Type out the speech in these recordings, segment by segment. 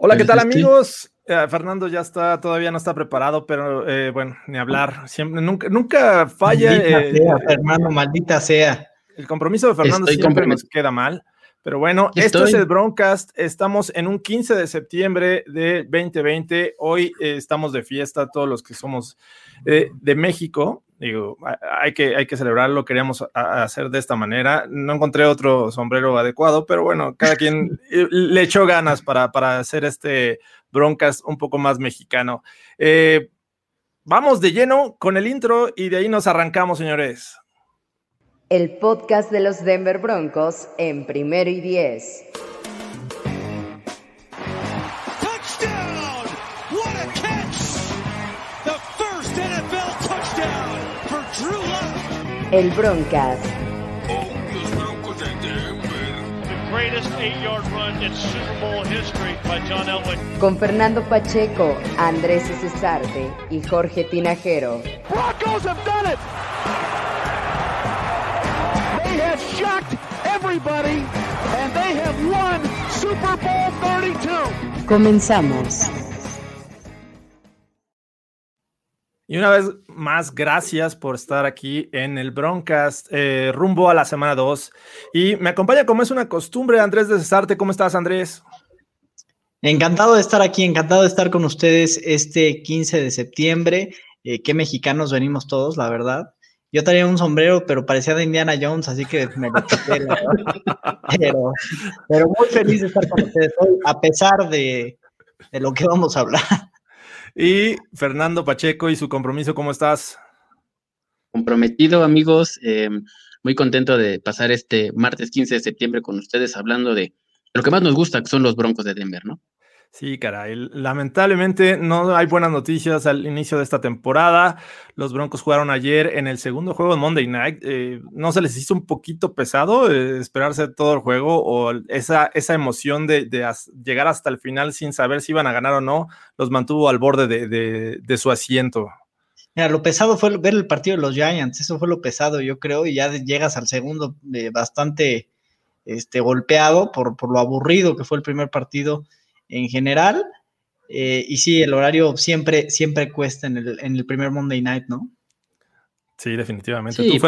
Hola, ¿qué tal amigos? Eh, Fernando ya está, todavía no está preparado, pero eh, bueno, ni hablar. Siempre, nunca, nunca falla. Maldita eh, sea, Fernando, maldita sea. El compromiso de Fernando siempre nos queda mal. Pero bueno, esto es el Broncast. Estamos en un 15 de septiembre de 2020. Hoy estamos de fiesta, todos los que somos de México. Digo, hay que, hay que celebrarlo, queríamos hacer de esta manera. No encontré otro sombrero adecuado, pero bueno, cada quien le echó ganas para, para hacer este broncas un poco más mexicano. Eh, vamos de lleno con el intro y de ahí nos arrancamos, señores. El podcast de los Denver Broncos en primero y diez. El Broncast. Con Fernando Pacheco, Andrés Cesarte y Jorge Tinajero. Broncos have done it. They have shocked everybody and they have won Super Bowl 32. Comenzamos. Y una vez más, gracias por estar aquí en el Broncast, eh, rumbo a la semana 2. Y me acompaña, como es una costumbre, Andrés de Cesarte. ¿Cómo estás, Andrés? Encantado de estar aquí, encantado de estar con ustedes este 15 de septiembre. Eh, qué mexicanos venimos todos, la verdad. Yo traía un sombrero, pero parecía de Indiana Jones, así que me lo quité. pero, pero muy feliz de estar con ustedes hoy, a pesar de, de lo que vamos a hablar. Y Fernando Pacheco y su compromiso, ¿cómo estás? Comprometido, amigos. Eh, muy contento de pasar este martes 15 de septiembre con ustedes hablando de lo que más nos gusta, que son los Broncos de Denver, ¿no? Sí, caray. Lamentablemente no hay buenas noticias al inicio de esta temporada. Los Broncos jugaron ayer en el segundo juego de Monday Night. Eh, ¿No se les hizo un poquito pesado eh, esperarse todo el juego o esa, esa emoción de, llegar hasta el final sin saber si iban a ganar o no los mantuvo al borde de, su asiento? Mira, lo pesado fue ver el partido de los Giants. Eso fue lo pesado, yo creo, y ya llegas al segundo eh, bastante este, golpeado por, por lo aburrido que fue el primer partido en general. Eh, y sí, el horario siempre, siempre cuesta en el, en el primer Monday Night, ¿no? Sí, definitivamente. Sí,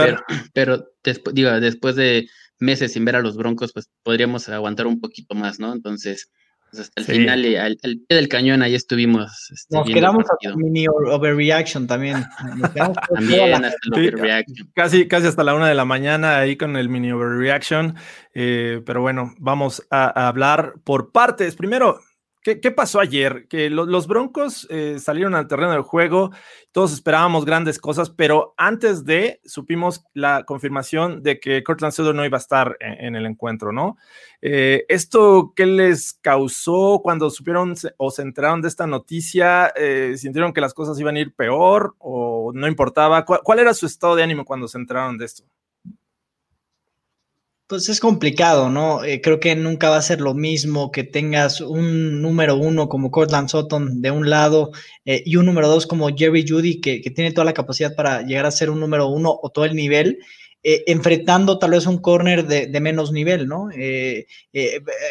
pero, después, digo, después de meses sin ver a los Broncos, pues podríamos aguantar un poquito más, ¿no? Entonces, pues, hasta el final, y al, pie del cañón, ahí estuvimos. Este, Nos quedamos hasta mini overreaction también. también hasta el overreaction. Casi, casi hasta la una de la mañana ahí con el mini overreaction. Eh, pero bueno, vamos a hablar por partes. Primero, ¿Qué, pasó ayer? Que los Broncos eh, salieron al terreno del juego, todos esperábamos grandes cosas, pero antes de, supimos la confirmación de que Cortland Sutton no iba a estar en, el encuentro, ¿no? Eh, ¿Esto qué les causó cuando supieron o se enteraron de esta noticia? Eh, ¿Sintieron que las cosas iban a ir peor o no importaba? ¿Cuál era su estado de ánimo cuando se enteraron de esto? Pues es complicado, ¿no? Eh, creo que nunca va a ser lo mismo que tengas un número uno como Cortland Sutton de un lado eh, y un número dos como Jerry Judy, que, tiene toda la capacidad para llegar a ser un número uno o todo el nivel, eh, enfrentando tal vez un corner de, menos nivel, ¿no?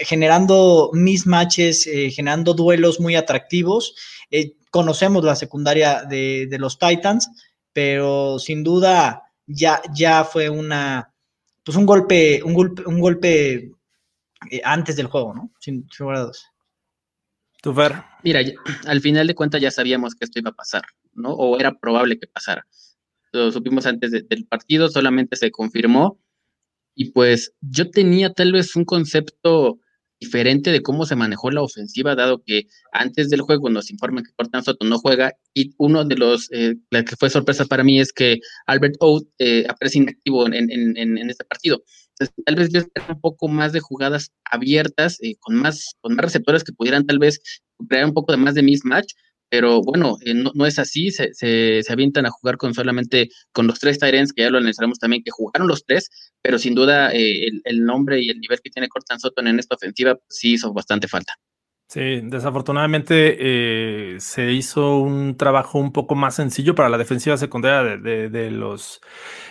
generando mismatches, generando duelos muy atractivos. conocemos la secundaria de, de los Titans, pero sin duda ya, ya fue una pues un golpe, un golpe, un golpe eh, antes del juego, ¿no? Sin, lugar a ¿Tú, Fer? Mira, al final de cuentas ya sabíamos que esto iba a pasar, ¿no? O era probable que pasara. Lo supimos antes del partido, solamente se confirmó. Y pues yo tenía tal vez un concepto diferente de cómo se manejó la ofensiva, dado que antes del juego nos informan que Cortland Soto no juega y uno de los, eh, que fue sorpresa para mí es que Albert O eh, aparece inactivo en, en, en, este partido. Entonces, tal vez yo un poco más de jugadas abiertas, eh, con, más, con más receptores que pudieran tal vez crear un poco de más de mismatch, pero bueno, eh, no, es así, se, se, avientan a jugar con solamente con los tres Tyrants, que ya lo analizaremos también, que jugaron los tres, pero sin duda eh, el, nombre y el nivel que tiene Cortland Sutton en esta ofensiva sí hizo bastante falta. Sí, desafortunadamente eh, se hizo un trabajo un poco más sencillo para la defensiva secundaria de, los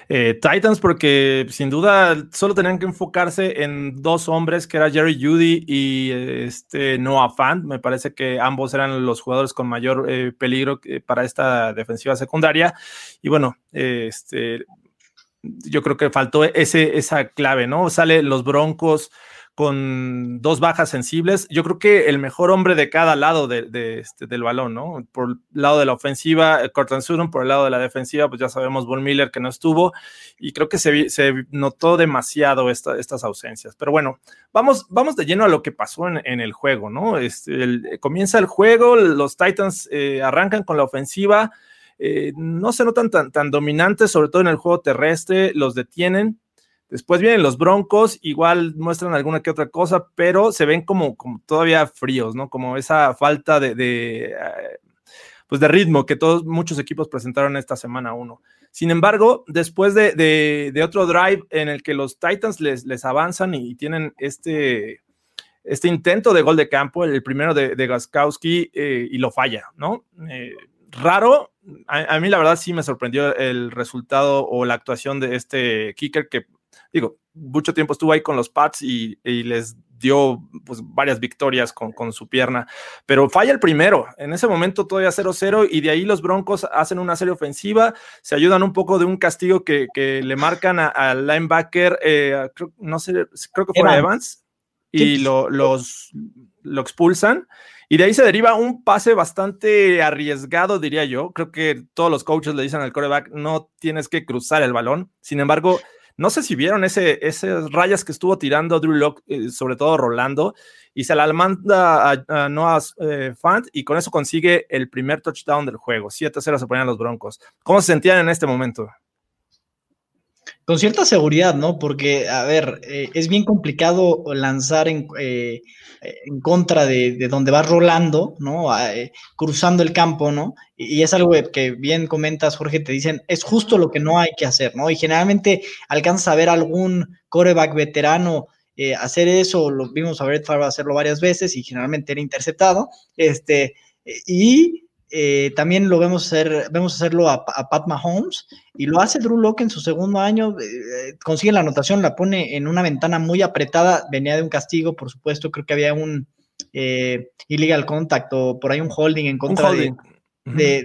eh, Titans, porque sin duda solo tenían que enfocarse en dos hombres, que era Jerry Judy y este Noah Fant. Me parece que ambos eran los jugadores con mayor eh, peligro para esta defensiva secundaria. Y bueno, este, yo creo que faltó ese, esa clave, ¿no? Sale los Broncos con dos bajas sensibles. Yo creo que el mejor hombre de cada lado de, este, del balón, ¿no? Por el lado de la ofensiva, eh, Cortland Sutton, por el lado de la defensiva, pues ya sabemos, Von Miller que no estuvo, y creo que se, notó demasiado estas ausencias. Pero bueno, vamos, vamos de lleno a lo que pasó en, el juego, ¿no? Este, comienza el juego, los Titans eh, arrancan con la ofensiva, eh, no se notan tan, tan dominantes, sobre todo en el juego terrestre, los detienen Después vienen los Broncos, igual muestran alguna que otra cosa, pero se ven como, como todavía fríos, ¿no? Como esa falta de, eh, pues de ritmo que todos, muchos equipos presentaron esta semana uno. Sin embargo, después de, otro drive en el que los Titans les, les avanzan y, tienen este, este intento de gol de campo, el primero de, de Gaskowski, eh, y lo falla, ¿no? Eh, raro, a, a, mí la verdad sí me sorprendió el resultado o la actuación de este kicker que digo, mucho tiempo estuvo ahí con los Pats y, les dio pues, varias victorias con, su pierna, pero falla el primero, en ese momento todavía 0-0 y de ahí los Broncos hacen una serie ofensiva, se ayudan un poco de un castigo que, le marcan al linebacker, eh, no sé, creo que fue Evans, y lo, los, lo expulsan. Y de ahí se deriva un pase bastante arriesgado, diría yo. Creo que todos los coaches le dicen al coreback, no tienes que cruzar el balón. Sin embargo, no sé si vieron ese, esas rayas que estuvo tirando Drew Locke, eh, sobre todo Rolando, y se la manda a, Noah eh, Fant y con eso consigue el primer touchdown del juego. 7-0 se ponían los Broncos. ¿Cómo se sentían en este momento? Con cierta seguridad, ¿no? Porque, a ver, eh, es bien complicado lanzar en, en contra de, donde va rolando, ¿no? Eh, cruzando el campo, ¿no? Y, es algo que bien comentas, Jorge, te dicen, es justo lo que no hay que hacer, ¿no? Y generalmente alcanza a ver algún coreback veterano eh, hacer eso, lo vimos a Brett Favre hacerlo varias veces y generalmente era interceptado, este, y eh, también lo vemos hacer, vemos hacerlo a, Pat Mahomes y lo hace Drew Locke en su segundo año, eh, consigue la anotación, la pone en una ventana muy apretada, venía de un castigo, por supuesto, creo que había un eh, illegal contact o por ahí un holding en contra De,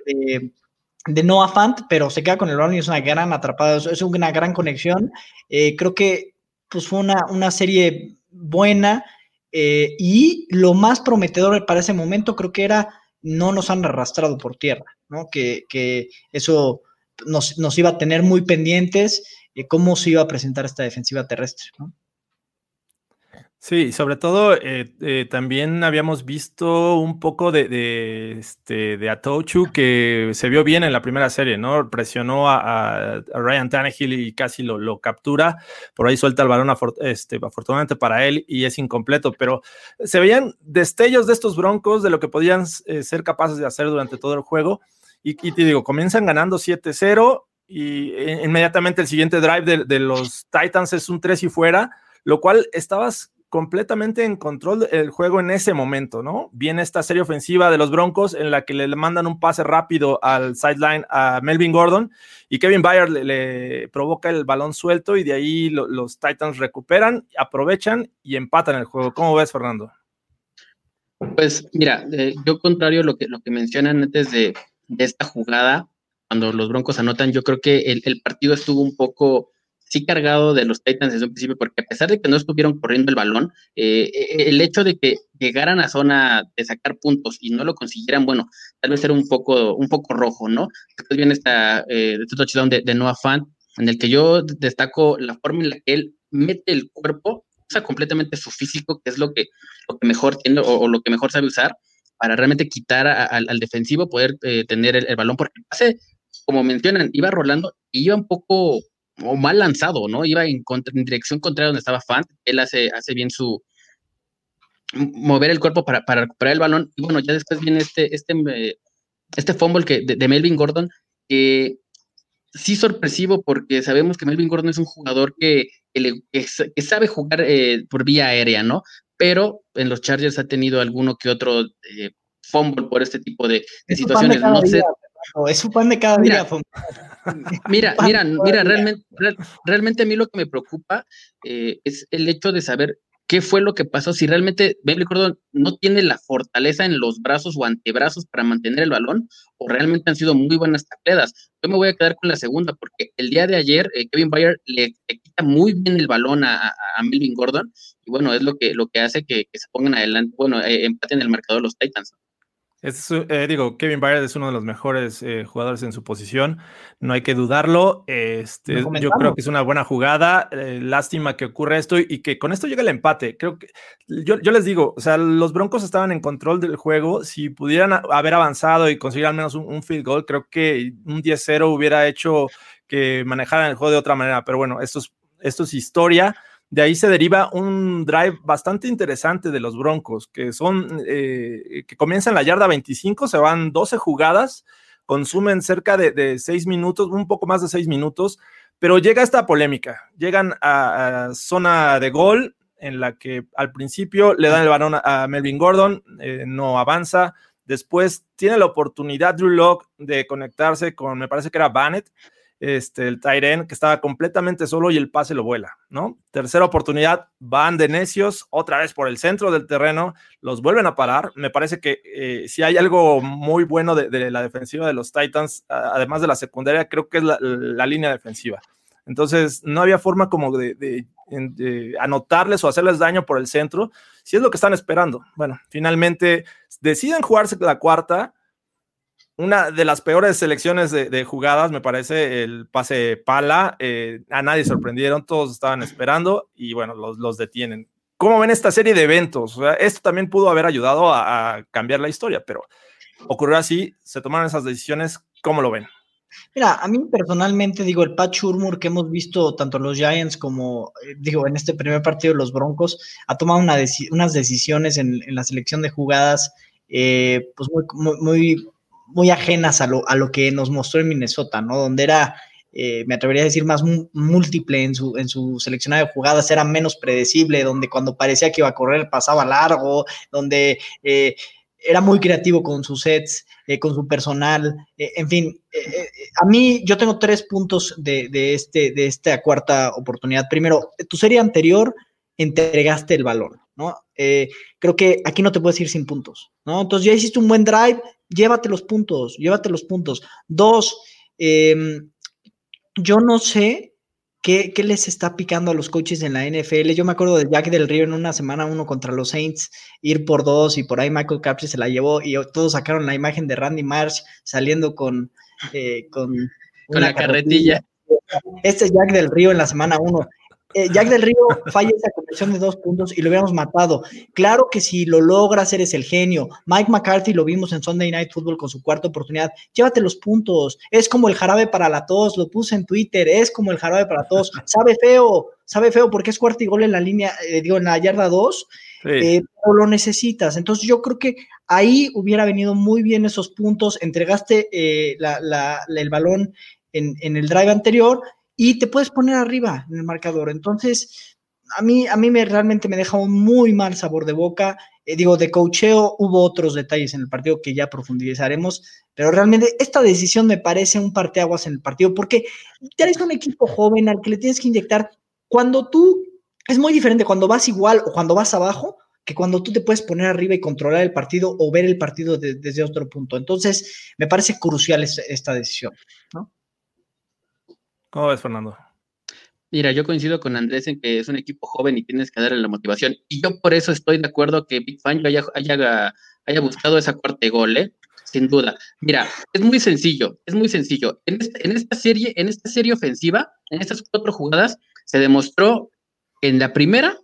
de, Noah Fant, pero se queda con el balón y es una gran atrapada, es una gran conexión. creo que pues, fue una, una serie buena y lo más prometedor para ese momento creo que era no nos han arrastrado por tierra, ¿no? Que, eso nos, iba a tener muy pendientes de cómo se iba a presentar esta defensiva terrestre, ¿no? Sí, sobre todo eh, eh, también habíamos visto un poco de, de, este, de Atochu que se vio bien en la primera serie, ¿no? Presionó a, Ryan Tannehill y casi lo, captura. Por ahí suelta el balón, este, afortunadamente para él, y es incompleto, pero se veían destellos de estos broncos de lo que podían eh, ser capaces de hacer durante todo el juego. Y, te digo, comienzan ganando 7-0 y inmediatamente el siguiente drive de, de los Titans es un 3 y fuera, lo cual estabas completamente en control del juego en ese momento, ¿no? Viene esta serie ofensiva de los Broncos en la que le mandan un pase rápido al sideline a Melvin Gordon y Kevin Byard le, provoca el balón suelto y de ahí los Titans recuperan, aprovechan y empatan el juego. ¿Cómo ves, Fernando? Pues mira, yo contrario a lo que, lo que mencionan antes de, esta jugada, cuando los Broncos anotan, yo creo que el, el partido estuvo un poco sí cargado de los Titans desde un principio, porque a pesar de que no estuvieron corriendo el balón, eh, eh, el hecho de que llegaran a zona de sacar puntos y no lo consiguieran, bueno, tal vez era un poco, un poco rojo, ¿no? Después viene esta, eh, este touchdown de, de Noah Fan, en el que yo destaco la forma en la que él mete el cuerpo, usa completamente su físico, que es lo que, lo que mejor tiene o, lo que mejor sabe usar, para realmente quitar al defensivo, poder tener el, el, balón, porque hace, como mencionan, iba rolando y iba un poco o mal lanzado, ¿no? Iba en, dirección contraria donde estaba Fant. Él hace, hace bien su mover el cuerpo para, recuperar el balón. Y bueno, ya después viene este, este, eh, este fumble que, de, Melvin Gordon, que sí sorpresivo porque sabemos que Melvin Gordon es un jugador que, que, sabe jugar eh, por vía aérea, ¿no? pero en los Chargers ha tenido alguno que otro eh, fumble por este tipo de, situaciones. No sé. es un pan de cada día. Mira, mira, mira, realmente, realmente a mí lo que me preocupa eh, es el hecho de saber qué fue lo que pasó, si realmente Bailey Gordon no tiene la fortaleza en los brazos o antebrazos para mantener el balón, o realmente han sido muy buenas tacleadas. Yo me voy a quedar con la segunda, porque el día de ayer eh, Kevin Bayer le, quita muy bien el balón a, Melvin Gordon, y bueno, es lo que, lo que hace que, se pongan adelante, bueno, eh, empaten el marcador los Titans. Es, eh, digo, Kevin Byard es uno de los mejores eh, jugadores en su posición, no hay que dudarlo. Este, yo creo que es una buena jugada. Eh, lástima que ocurra esto y, que con esto llega el empate. Creo que yo, yo, les digo, o sea, los Broncos estaban en control del juego. Si pudieran haber avanzado y conseguir al menos un, field goal, creo que un 10-0 hubiera hecho que manejaran el juego de otra manera. Pero bueno, esto es, esto es historia. De ahí se deriva un drive bastante interesante de los Broncos, que son, eh, que comienzan la yarda 25, se van 12 jugadas, consumen cerca de, 6 minutos, un poco más de 6 minutos, pero llega esta polémica. Llegan a, zona de gol, en la que al principio le dan el balón a Melvin Gordon, eh, no avanza. Después tiene la oportunidad Drew Locke de conectarse con, me parece que era Bannett, este, el Tyren, que estaba completamente solo y el pase lo vuela, ¿no? Tercera oportunidad, van de necios, otra vez por el centro del terreno, los vuelven a parar. Me parece que eh, si hay algo muy bueno de, la defensiva de los Titans, además de la secundaria, creo que es la, línea defensiva. Entonces, no había forma como de, de, anotarles o hacerles daño por el centro, si es lo que están esperando. Bueno, finalmente deciden jugarse la cuarta, una de las peores selecciones de, jugadas, me parece, el pase pala. Eh, a nadie sorprendieron, todos estaban esperando y bueno, los, detienen. ¿Cómo ven esta serie de eventos? esto también pudo haber ayudado a, cambiar la historia, pero ocurrió así, se tomaron esas decisiones. ¿Cómo lo ven? Mira, a mí personalmente digo, el Pat Shurmur que hemos visto tanto los Giants como, eh, digo, en este primer partido los Broncos, ha tomado unas decisiones en, la selección de jugadas, eh, pues muy, muy, muy ajenas a lo, a lo que nos mostró en Minnesota, ¿no? Donde era, eh, me atrevería a decir, más múltiple en su, en su seleccionado de jugadas, era menos predecible, donde cuando parecía que iba a correr pasaba largo, donde eh, era muy creativo con sus sets, eh, con su personal, en fin, a mí yo tengo tres puntos de, de, este, de esta cuarta oportunidad. Primero, tu serie anterior entregaste el valor, ¿no? creo que aquí no te puedes ir sin puntos, ¿no? Entonces ya hiciste un buen drive, llévate los puntos, llévate los puntos. Dos, em, yo no sé qué, les está picando a los coaches en la NFL. Yo me acuerdo de Jack del Río en una semana uno contra los Saints, ir por dos y por ahí Michael Capri se la llevó y todos sacaron la imagen de Randy Marsh saliendo con, eh, con, la carretilla. Este es Jack del Río en la semana uno. Eh, Jack del Río falla esa conversión de dos puntos y lo hubiéramos matado. Claro que si lo logras, eres el genio. Mike McCarthy lo vimos en Sunday Night Football con su cuarta oportunidad. Llévate los puntos. Es como el jarabe para la tos. Lo puse en Twitter. Es como el jarabe para tos. Sabe feo. Sabe feo porque es cuarto y gol en la línea, eh, digo, en la yarda 2. Eh, pero lo necesitas. Entonces yo creo que ahí hubiera venido muy bien esos puntos. Entregaste el balón en, en el drive anterior y te puedes poner arriba en el marcador. Entonces, a mí, a mí me, realmente me deja un muy mal sabor de boca. Eh, digo, de cocheo hubo otros detalles en el partido que ya profundizaremos, pero realmente esta decisión me parece un parteaguas en el partido porque eres un equipo joven al que le tienes que inyectar cuando tú, es muy diferente cuando vas igual o cuando vas abajo que cuando tú te puedes poner arriba y controlar el partido o ver el partido desde otro punto. Entonces, me parece crucial esta decisión, ¿no? ¿Cómo ves, Fernando? Mira, yo coincido con Andrés en que es un equipo joven y tienes que darle la motivación. Y yo por eso estoy de acuerdo que Big Fan haya, haya, buscado esa cuarta gol, ¿eh? sin duda. Mira, es muy sencillo, es muy sencillo. En esta, en esta serie, en esta serie ofensiva, en estas cuatro jugadas, se demostró en la primera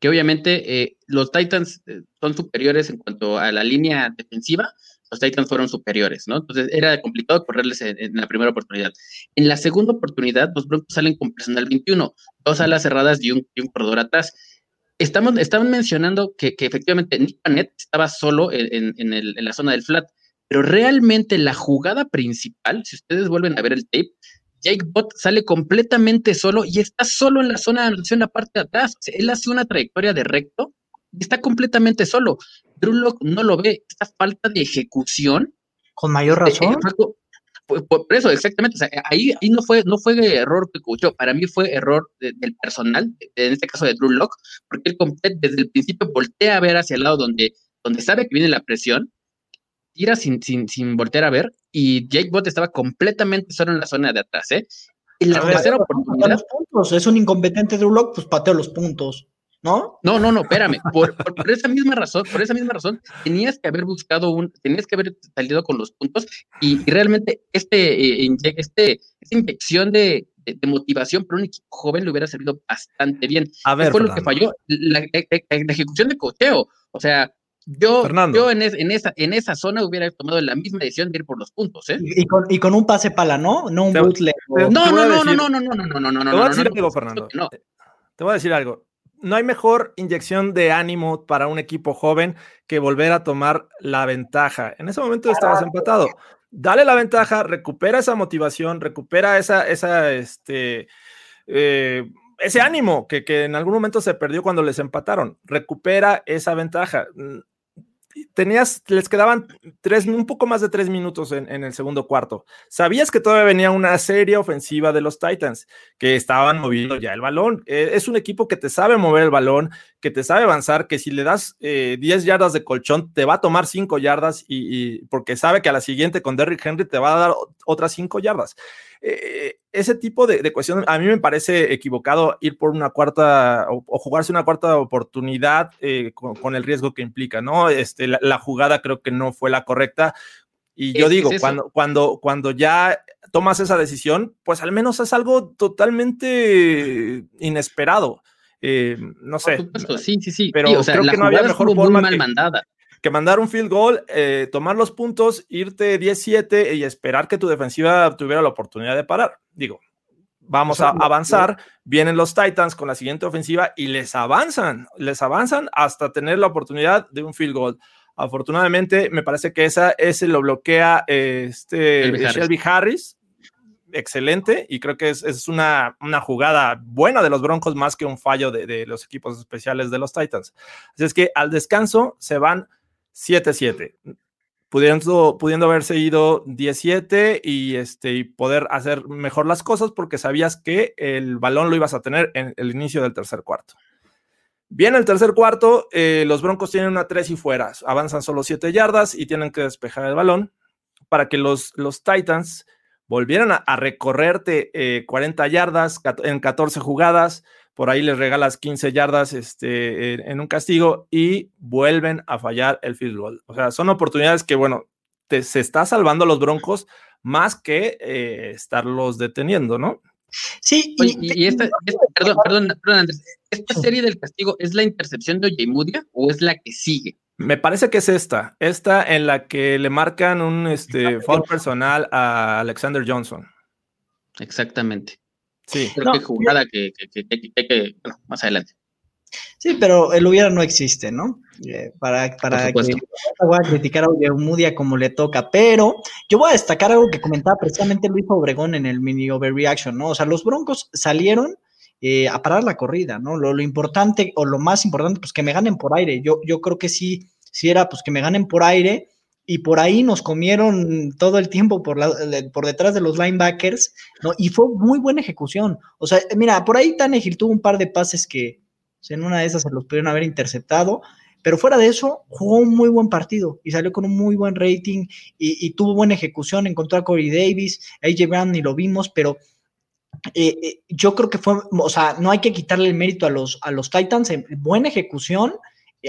que obviamente eh, los Titans eh, son superiores en cuanto a la línea defensiva, los Titans fueron superiores, ¿no? Entonces era complicado correrles en, la primera oportunidad. En la segunda oportunidad, los Broncos salen con personal 21, dos alas cerradas y un, corredor atrás. Estamos, estaban mencionando que, efectivamente Nick Panett estaba solo en, la zona del flat, pero realmente la jugada principal, si ustedes vuelven a ver el tape, Jake Bott sale completamente solo y está solo en la zona de anotación, la parte de atrás. él hace una trayectoria de recto está completamente solo. Drew no lo ve, esta falta de ejecución. Con mayor eh, razón. por, eso, exactamente. ahí, ahí no fue, no fue error que escuchó, para mí fue error del personal, en este caso de Drew Lock, porque él desde el principio voltea a ver hacia el lado donde, donde sabe que viene la presión, tira sin, sin, sin voltear a ver, y Jake Bott estaba completamente solo en la zona de atrás, ¿eh? En la tercera oportunidad. Es un incompetente Drew Lock, pues pateo los puntos. ¿No? No, no, no, espérame. Por, esa misma razón, por esa misma razón, tenías que haber buscado un, tenías que haber salido con los puntos y, realmente este, eh, este, esta inyección de, motivación para un equipo joven le hubiera servido bastante bien. A ver, fue lo que falló? La, ejecución de cocheo. O sea, yo, yo en, esa, en esa zona hubiera tomado la misma decisión de ir por los puntos, ¿eh? Y con, y con un pase pala, ¿no? No un bootleg. No, no, no, no, no, no, no, no, no, no, no, Te voy a decir algo, Fernando. Te voy a decir algo no hay mejor inyección de ánimo para un equipo joven que volver a tomar la ventaja. En ese momento estabas empatado. Dale la ventaja, recupera esa motivación, recupera esa, esa, este, eh, ese ánimo que, que en algún momento se perdió cuando les empataron. Recupera esa ventaja tenías, les quedaban tres, un poco más de tres minutos en, el segundo cuarto. Sabías que todavía venía una serie ofensiva de los Titans, que estaban moviendo ya el balón. Eh, es un equipo que te sabe mover el balón, que te sabe avanzar, que si le das 10 eh, yardas de colchón, te va a tomar 5 yardas y, porque sabe que a la siguiente con Derrick Henry te va a dar otras 5 yardas. Eh, ese tipo de, de, cuestiones, a mí me parece equivocado ir por una cuarta o, jugarse una cuarta oportunidad eh, con, el riesgo que implica, ¿no? Este, la, jugada creo que no fue la correcta. Y yo digo, cuando, cuando, cuando ya tomas esa decisión, pues al menos es algo totalmente inesperado. Eh, no sé. sí, sí, sí. Pero creo que no había mejor forma mal mandada que mandar un field goal, eh, tomar los puntos, irte 17 y esperar que tu defensiva tuviera la oportunidad de parar. Digo, vamos a avanzar, vienen los Titans con la siguiente ofensiva y les avanzan, les avanzan hasta tener la oportunidad de un field goal. Afortunadamente, me parece que esa, ese lo bloquea este Shelby Harris. Excelente, y creo que es, una, jugada buena de los Broncos más que un fallo de, de los equipos especiales de los Titans. Así es que al descanso se van 7-7. Pudiendo, pudiendo haberse ido 17 y, este, y poder hacer mejor las cosas porque sabías que el balón lo ibas a tener en el inicio del tercer cuarto. Bien, el tercer cuarto, eh, los Broncos tienen una 3 y fuera, avanzan solo 7 yardas y tienen que despejar el balón para que los, los Titans volvieran a, recorrerte 40 eh, yardas en 14 jugadas, por ahí les regalas 15 yardas este, en, un castigo y vuelven a fallar el field goal. O sea, son oportunidades que, bueno, te, se está salvando los Broncos más que eh, estarlos deteniendo, ¿no? Sí, y, esta, perdón, perdón, perdón, Andrés, ¿esta serie del castigo es la intercepción de Ojemudia o es la que sigue? Me parece que es esta, esta en la que le marcan un este, foul personal a Alexander Johnson. Exactamente. Sí. Creo que jugada que, que, que, bueno, más adelante. Sí, pero el hubiera no existe, ¿no? Eh, para para que voy a criticar a Mudia como le toca, pero yo voy a destacar algo que comentaba precisamente Luis Obregón en el mini overreaction, ¿no? O sea, los Broncos salieron eh, a parar la corrida, ¿no? Lo, importante o lo más importante, pues que me ganen por aire. Yo, yo creo que sí, sí era, pues que me ganen por aire y por ahí nos comieron todo el tiempo por, por detrás de los linebackers, ¿no? Y fue muy buena ejecución. O sea, mira, por ahí Tannehill tuvo un par de pases que pues, en una de esas se los pudieron haber interceptado, pero fuera de eso, jugó un muy buen partido y salió con un muy buen rating y, tuvo buena ejecución, encontró a Corey Davis, AJ Brown ni lo vimos, pero eh, eh, yo creo que fue, o sea, no hay que quitarle el mérito a los, a los Titans, en buena ejecución,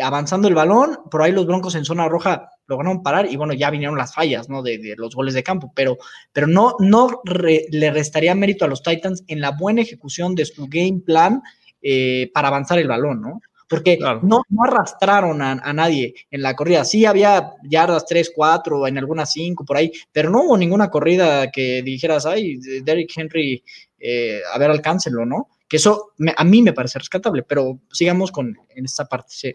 avanzando el balón, por ahí los Broncos en zona roja lograron parar y bueno, ya vinieron las fallas, ¿no? De, los goles de campo, pero, pero no, no le restaría mérito a los Titans en la buena ejecución de su game plan eh, para avanzar el balón, ¿no? Porque no, no, arrastraron a, nadie en la corrida. Sí había yardas 3, 4, en algunas 5 por ahí, pero no hubo ninguna corrida que dijeras, ay, Derrick Henry, eh, a ver, alcáncenlo, ¿no? Que eso a mí me parece rescatable, pero sigamos con en esta parte. Sí.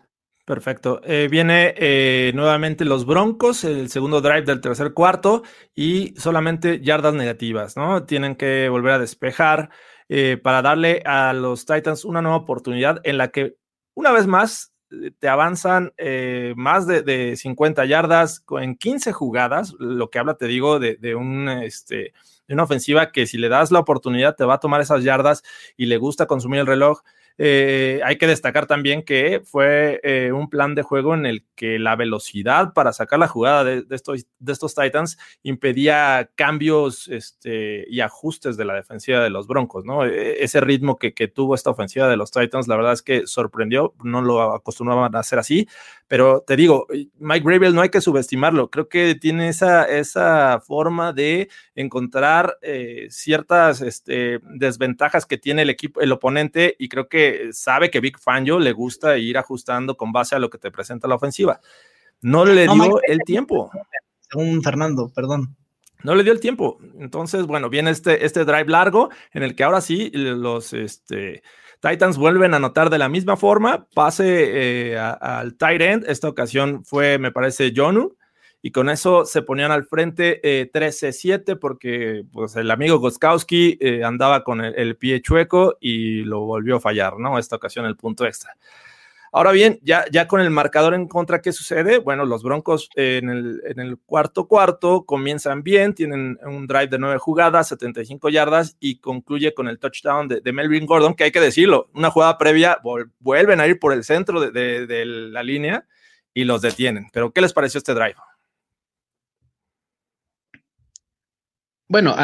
Perfecto. Eh, viene eh, nuevamente los Broncos, el segundo drive del tercer cuarto y solamente yardas negativas, ¿no? Tienen que volver a despejar eh, para darle a los Titans una nueva oportunidad en la que, una vez más, te avanzan eh, más de, 50 yardas en 15 jugadas, lo que habla, te digo, de, de un, este, de una ofensiva que si le das la oportunidad te va a tomar esas yardas y le gusta consumir el reloj. Eh, hay que destacar también que fue eh, un plan de juego en el que la velocidad para sacar la jugada de, estos, de estos, Titans impedía cambios este, y ajustes de la defensiva de los Broncos, ¿no? E, ese ritmo que, que, tuvo esta ofensiva de los Titans, la verdad es que sorprendió, no lo acostumbraban a hacer así, pero te digo, Mike Gravel no hay que subestimarlo, creo que tiene esa, esa forma de encontrar eh, ciertas este, desventajas que tiene el equipo, el oponente, y creo que sabe que Big Fangio le gusta ir ajustando con base a lo que te presenta la ofensiva. No le dio el tiempo. Según Fernando, perdón. No le dio el tiempo. Entonces, bueno, viene este, este drive largo en el que ahora sí los este, Titans vuelven a anotar de la misma forma. Pase eh, al tight end. Esta ocasión fue, me parece, Jonu y con eso se ponían al frente 13-7 eh, porque pues, el amigo Goskowski eh, andaba con el, pie chueco y lo volvió a fallar, ¿no? Esta ocasión el punto extra. Ahora bien, ya, ya con el marcador en contra, ¿qué sucede? Bueno, los Broncos en, el, en, el, cuarto cuarto comienzan bien, tienen un drive de nueve jugadas, 75 yardas y concluye con el touchdown de, Melvin Gordon, que hay que decirlo, una jugada previa, vuelven a ir por el centro de, de la línea y los detienen. Pero, ¿qué les pareció este drive? Bueno,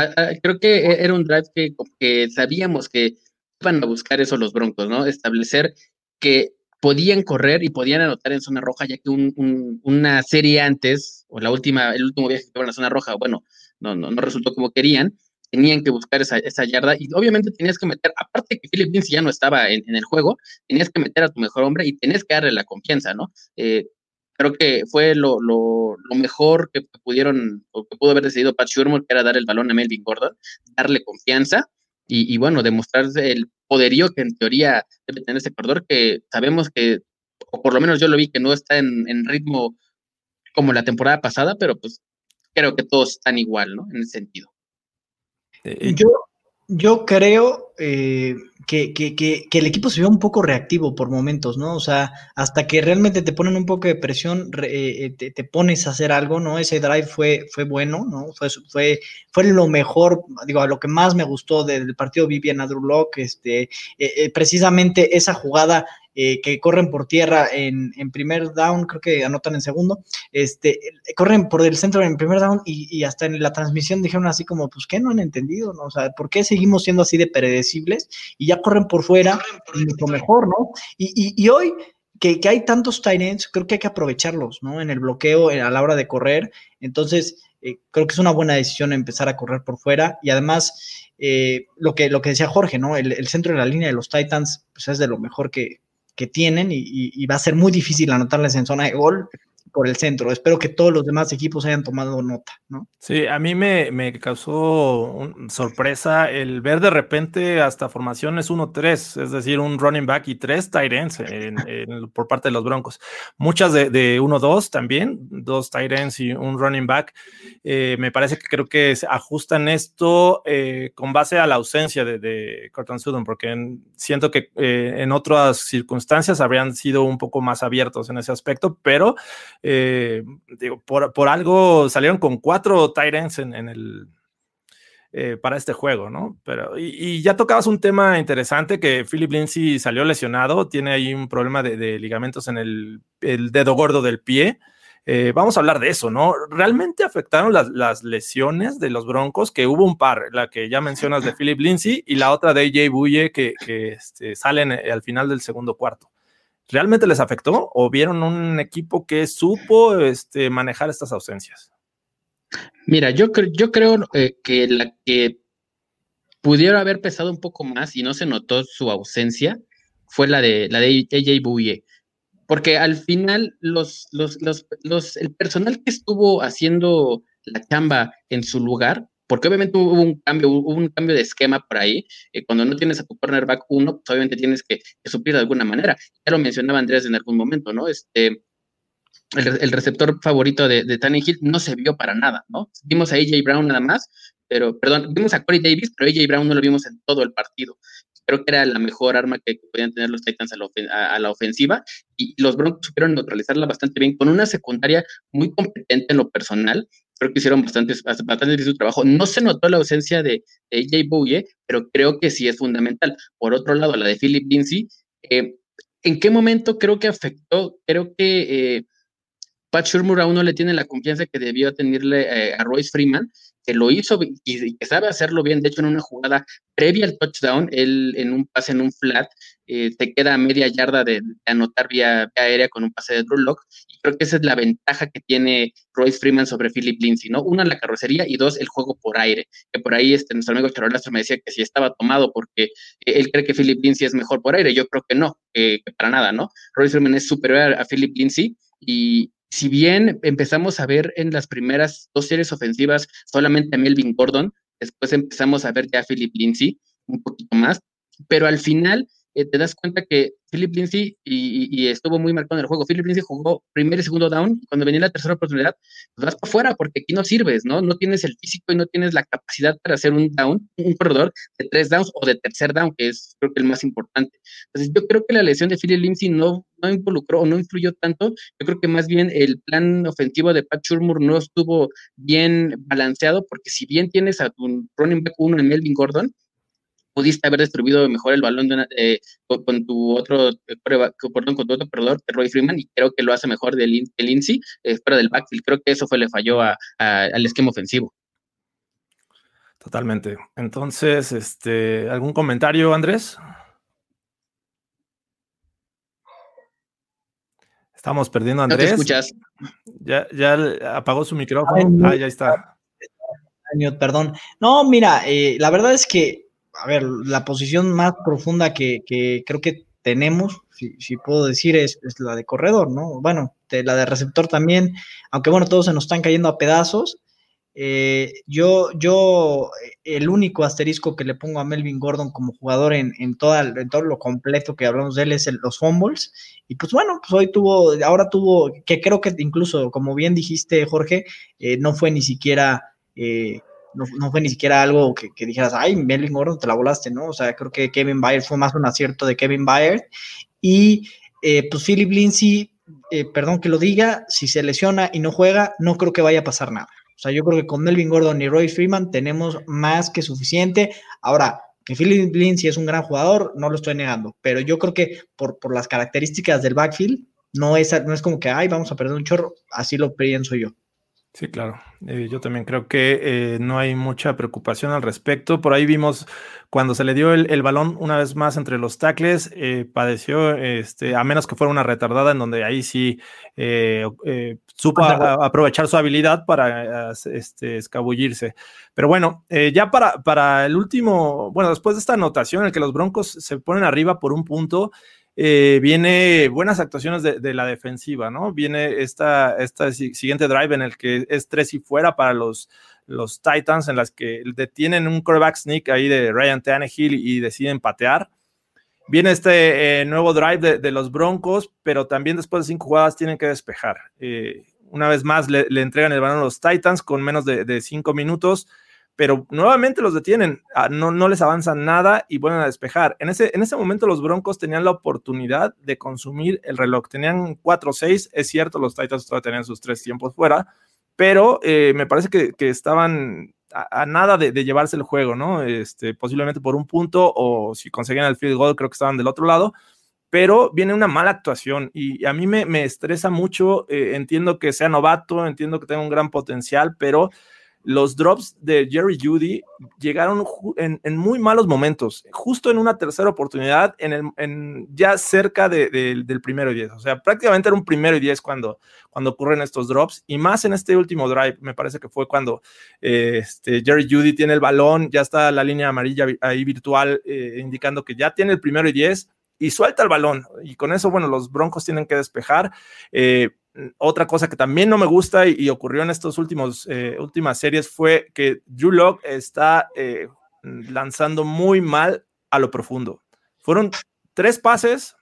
creo que e, era un drive que, sabíamos que iban a buscar eso los Broncos, ¿no? Establecer que podían correr y podían anotar en zona roja, ya que una serie antes, o la última, el último viaje que iban a la zona roja, bueno, no, no, resultó como querían, tenían que buscar esa, esa, yarda y obviamente tenías que meter, aparte que Philip Lindsay ya no estaba en, el juego, tenías que meter a tu mejor hombre y tenías que darle la confianza, ¿no? Eh, creo que fue lo, lo, mejor que pudieron o que pudo haber decidido Pat Shurmur, que era dar el balón a Melvin Gordon, darle confianza y, bueno, demostrarse el poderío que en teoría debe tener este corredor, que sabemos que, o por lo menos yo lo vi, que no está en, en ritmo como la temporada pasada, pero pues creo que todos están igual, ¿no? En ese sentido. Yo, yo creo eh, que, que, que, el equipo se vio un poco reactivo por momentos, ¿no? O sea, hasta que realmente te ponen un poco de presión, eh, te, te, pones a hacer algo, ¿no? Ese drive fue, fue bueno, ¿no? Fue, fue, fue lo mejor, digo, a lo que más me gustó del partido Vivian Andrew Locke, este, eh, precisamente esa jugada eh, que corren por tierra en, primer down, creo que anotan en segundo, este, corren por el centro en primer down y, hasta en la transmisión dijeron así como, pues, ¿qué no han entendido? ¿no? O sea, ¿por qué seguimos siendo así de predecibles? Y ya corren por fuera, mucho mejor, ¿no? Y, hoy que, hay tantos tight creo que hay que aprovecharlos, ¿no? En el bloqueo, a la hora de correr. Entonces, eh, creo que es una buena decisión empezar a correr por fuera y además eh, lo, que, lo que decía Jorge, ¿no? El, el, centro de la línea de los Titans pues es de lo mejor que, que tienen y, va a ser muy difícil anotarles en zona de gol por el centro. Espero que todos los demás equipos hayan tomado nota, ¿no? Sí, a mí me, me causó sorpresa el ver de repente hasta formaciones 1-3, es decir, un running back y tres tight ends por parte de los Broncos. Muchas de, 1-2 también, dos tight ends y un running back. Eh, me parece que creo que ajustan esto eh, con base a la ausencia de, de Corton Sutton, porque siento que eh, en otras circunstancias habrían sido un poco más abiertos en ese aspecto, pero eh, digo, por, algo salieron con cuatro Tyrants en, en el, eh, para este juego, ¿no? Pero, y, ya tocabas un tema interesante que Philip Lindsay salió lesionado, tiene ahí un problema de, ligamentos en el, dedo gordo del pie. Eh, vamos a hablar de eso, ¿no? ¿Realmente afectaron las, lesiones de los Broncos? Que hubo un par, la que ya mencionas de Philip Lindsay y la otra de AJ Buye que, este, salen al final del segundo cuarto. ¿Realmente les afectó o vieron un equipo que supo este, manejar estas ausencias? Mira, yo, yo creo eh, que la que pudiera haber pesado un poco más y no se notó su ausencia fue la de la de AJ Bouye. Porque al final los, los, los, el personal que estuvo haciendo la chamba en su lugar porque obviamente hubo un cambio, hubo un cambio de esquema por ahí. Eh, cuando no tienes a tu cornerback uno, pues obviamente tienes que, suplir de alguna manera. Ya lo mencionaba Andrés en algún momento, ¿no? Este, el, receptor favorito de, de Hill no se vio para nada, ¿no? Vimos a AJ Brown nada más, pero, perdón, vimos a Corey Davis, pero AJ Brown no lo vimos en todo el partido. creo que era la mejor arma que podían tener los Titans a la, ofensiva y los Broncos supieron neutralizarla bastante bien con una secundaria muy competente en lo personal. Creo que hicieron bastante, su trabajo. No se notó la ausencia de, AJ Bouye, pero creo que sí es fundamental. Por otro lado, la de Philip Lindsay, eh, ¿en qué momento creo que afectó? Creo que eh, Pat Shurmur aún no le tiene la confianza que debió tenerle eh, a Royce Freeman que lo hizo y, que sabe hacerlo bien. De hecho, en una jugada previa al touchdown, él en un pase en un flat, eh, te queda a media yarda de, anotar vía, aérea con un pase de Drew Lock. Y creo que esa es la ventaja que tiene Royce Freeman sobre Philip Lindsay, ¿no? Una, la carrocería y dos, el juego por aire. Que por ahí este, nuestro amigo Charolastro me decía que si estaba tomado porque él cree que Philip Lindsay es mejor por aire. Yo creo que no, que para nada, ¿no? Royce Freeman es superior a Philip Lindsay y, si bien empezamos a ver en las primeras dos series ofensivas solamente a Melvin Gordon, después empezamos a ver ya a Philip Lindsay un poquito más, pero al final eh, te das cuenta que Philip Lindsay y, estuvo muy marcado en el juego. Philip Lindsay jugó primer y segundo down. Cuando venía la tercera oportunidad, pues vas para afuera porque aquí no sirves, ¿no? No tienes el físico y no tienes la capacidad para hacer un down, un corredor de tres downs o de tercer down, que es creo que el más importante. Entonces, yo creo que la lesión de Philip Lindsay no, no involucró o no influyó tanto. Yo creo que más bien el plan ofensivo de Pat Shurmur no estuvo bien balanceado porque si bien tienes a tu running back uno en Melvin Gordon, pudiste haber distribuido mejor el balón eh, con, tu otro, eh, perdón, con tu otro perdedor, Roy Freeman, y creo que lo hace mejor del el Lindsay, eh, fuera del backfield. Creo que eso fue le falló al esquema ofensivo. Totalmente. Entonces, este, ¿algún comentario, Andrés? Estamos perdiendo a Andrés. No te escuchas. Ya, ya apagó su micrófono. ah, ya está. Perdón. No, mira, la verdad es que a ver, la posición más profunda que, creo que tenemos, si, puedo decir, es, la de corredor, ¿no? Bueno, la de receptor también, aunque bueno, todos se nos están cayendo a pedazos. Eh, yo, yo, el único asterisco que le pongo a Melvin Gordon como jugador en, en, toda, en todo lo completo que hablamos de él es los fumbles. Y pues bueno, pues hoy tuvo, ahora tuvo, que creo que incluso, como bien dijiste, Jorge, eh, no fue ni siquiera eh, no, fue ni siquiera algo que, dijeras, ay, Melvin Gordon, te la volaste, ¿no? O sea, creo que Kevin Bayer fue más un acierto de Kevin Bayer. Y eh, pues Philip Lindsay, eh, perdón que lo diga, si se lesiona y no juega, no creo que vaya a pasar nada. O sea, yo creo que con Melvin Gordon y Roy Freeman tenemos más que suficiente. Ahora, que Philip Lindsay es un gran jugador, no lo estoy negando, pero yo creo que por, por las características del backfield, no es, no es como que, ay, vamos a perder un chorro, así lo pienso yo. Sí, claro. Eh, yo también creo que eh, no hay mucha preocupación al respecto. Por ahí vimos cuando se le dio el, balón una vez más entre los tackles, eh, padeció, este, a menos que fuera una retardada, en donde ahí sí supo aprovechar su habilidad para este, escabullirse. Pero bueno, ya para, para el último, bueno, después de esta anotación en el que los Broncos se ponen arriba por un punto, eh, viene buenas actuaciones de, la defensiva, ¿no? Viene esta, esta siguiente drive en el que es tres y fuera para los, los Titans, en las que detienen un quarterback sneak ahí de Ryan Tannehill y, deciden patear. Viene este eh, nuevo drive de, los Broncos, pero también después de cinco jugadas tienen que despejar. Eh, una vez más le, entregan el balón a los Titans con menos de, de cinco minutos pero nuevamente los detienen, ah, no, no les avanzan nada y vuelven a despejar. En ese, en ese momento los Broncos tenían la oportunidad de consumir el reloj, tenían 4-6, es cierto, los Titans todavía tenían sus tres tiempos fuera, pero eh, me parece que, estaban a, nada de, llevarse el juego, ¿no? Este, posiblemente por un punto o si conseguían el field goal creo que estaban del otro lado, pero viene una mala actuación y a mí me, me estresa mucho, eh, entiendo que sea novato, entiendo que tenga un gran potencial, pero los drops de Jerry Judy llegaron en, muy malos momentos, justo en una tercera oportunidad, en, el, ya cerca del primero y diez. O sea, prácticamente era un primero y diez cuando, cuando ocurren estos drops, y más en este último drive, me parece que fue cuando eh, este, Jerry Judy tiene el balón, ya está la línea amarilla ahí virtual eh, indicando que ya tiene el primero y diez, y suelta el balón. Y con eso, bueno, los Broncos tienen que despejar. Eh, otra cosa que también no me gusta y, ocurrió en estas eh, últimas series fue que Drew Lock está eh, lanzando muy mal a lo profundo. Fueron tres pases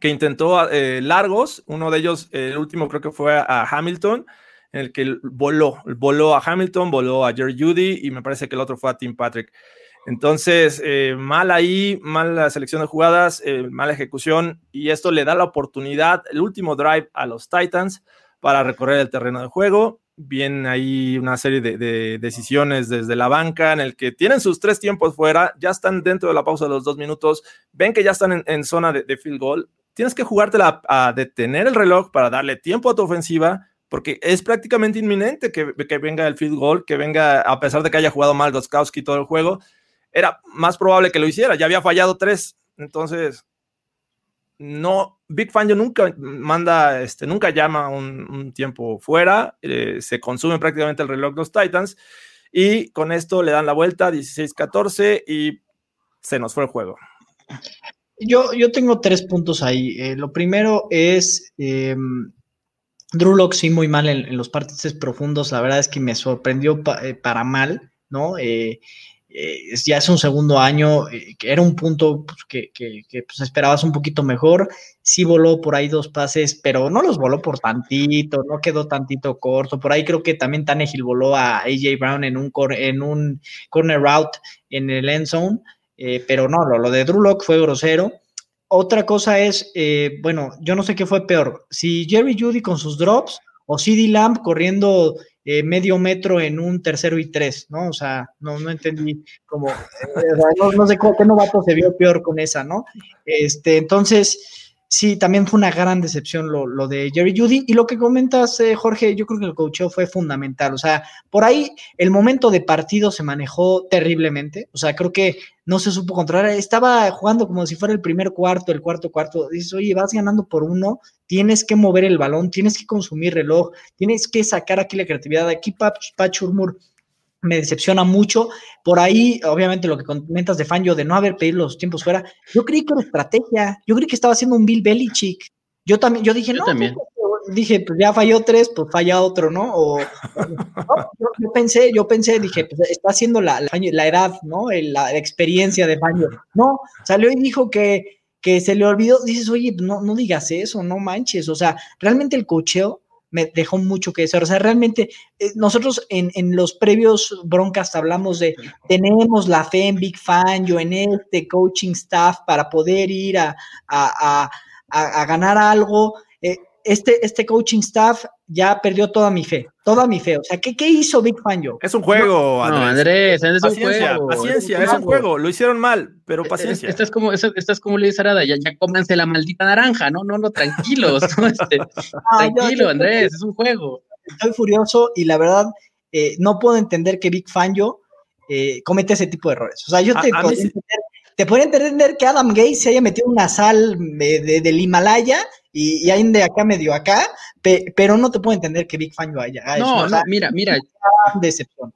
que intentó eh, largos, uno de ellos, el último creo que fue a Hamilton, en el que voló, voló a Hamilton, voló a Jerry Judy y me parece que el otro fue a Tim Patrick. Entonces, eh, mal ahí, mala selección de jugadas, eh, mala ejecución, y esto le da la oportunidad, el último drive a los Titans para recorrer el terreno de juego. Viene ahí una serie de, decisiones desde la banca en el que tienen sus tres tiempos fuera, ya están dentro de la pausa de los dos minutos, ven que ya están en, zona de, field goal. Tienes que jugártela a detener el reloj para darle tiempo a tu ofensiva, porque es prácticamente inminente que, que, venga el field goal, que venga, a pesar de que haya jugado mal Goskowski todo el juego, era más probable que lo hiciera, ya había fallado tres, entonces no, Big Fangio nunca manda, este, nunca llama un, tiempo fuera, eh, se consume prácticamente el reloj de los Titans y con esto le dan la vuelta 16-14 y se nos fue el juego. Yo, yo tengo tres puntos ahí. Eh, lo primero es em, Drew Lock sí muy mal en, los partidos profundos. La verdad es que me sorprendió eh, para mal, ¿no? Eh, ya es un segundo año, eh, que era un punto pues, que, pues, esperabas un poquito mejor. Sí voló por ahí dos pases, pero no los voló por tantito, no quedó tantito corto. Por ahí creo que también Tannehill voló a AJ Brown en un, en un corner route en el end zone, eh, pero no, lo, lo de Drew Lock fue grosero. Otra cosa es, bueno, yo no sé qué fue peor, si Jerry Judy con sus drops o CD Lamb corriendo eh, medio metro en un tercero y tres, ¿no? O sea, no, no entendí cómo, eh, no, sé cómo, qué novato se vio peor con esa, ¿no? Este, entonces, sí, también fue una gran decepción lo, de Jerry Judy. Y lo que comentas, eh, Jorge, yo creo que el coacheo fue fundamental. O sea, por ahí el momento de partido se manejó terriblemente. O sea, creo que no se supo controlar. Estaba jugando como si fuera el primer cuarto, el cuarto cuarto. Dices, oye, vas ganando por uno, tienes que mover el balón, tienes que consumir reloj, tienes que sacar aquí la creatividad. Aquí Pachurmur me decepciona mucho. Por ahí, obviamente, lo que comentas de Fangio de no haber pedido los tiempos fuera, yo creí que era estrategia, yo creí que estaba haciendo un Bill Belichick. Yo también, yo dije, no, también. Pues, dije, pues ya falló tres, pues falla otro, ¿no? O, yo, pensé, yo pensé, dije, pues está haciendo la, la, edad, ¿no? La, experiencia de Fangio. No, salió y dijo que, que se le olvidó, dices, oye, no, no digas eso, no manches, o sea, realmente el cocheo me dejó mucho que decir. O sea, realmente eh, nosotros en, en, los previos broncas hablamos de tenemos la fe en Big Fan, yo en este coaching staff para poder ir a, a, a, a ganar algo. Eh, este, este coaching staff ya perdió toda mi fe, toda mi fe. O sea, ¿qué, qué hizo Big Fan yo? Es un juego, Andrés. es paciencia, un juego. Paciencia, es un juego. Lo hicieron mal, pero eh, paciencia. Estás como, estás como le dice Arada, ya, ya cómanse la maldita naranja, no, no, no, tranquilos. Este, tranquilo, Andrés, es un juego. Estoy furioso y la verdad eh, no puedo entender que Big Fan yo eh, comete ese tipo de errores. O sea, yo te, podría, entender, te podría entender que Adam Gates se haya metido una sal de, del Himalaya y, hay de acá medio acá, pero no te puedo entender que Big Fan haya. No, no, mira, mira. Decepción.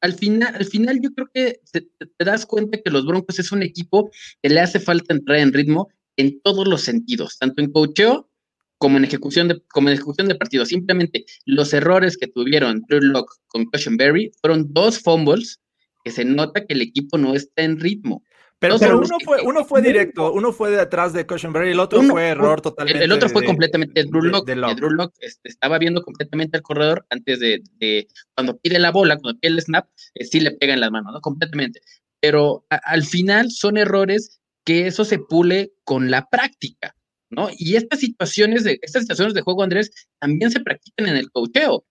Al final, al final yo creo que te, das cuenta que los Broncos es un equipo que le hace falta entrar en ritmo en todos los sentidos, tanto en coacheo como en ejecución de, como en ejecución de partido. Simplemente los errores que tuvieron Drew Locke con Berry fueron dos fumbles que se nota que el equipo no está en ritmo. Pero, uno, fue, uno fue directo, uno fue detrás de Cushenberry, el otro fue error totalmente. El, otro fue completamente Drew Lock. Drew Lock este, estaba viendo completamente al corredor antes de, cuando pide la bola, cuando pide el snap, eh, sí le pega en las manos, ¿no? Completamente. Pero al final son errores que eso se pule con la práctica, ¿no? Y estas situaciones de, estas situaciones de juego, Andrés, también se practican en el cocheo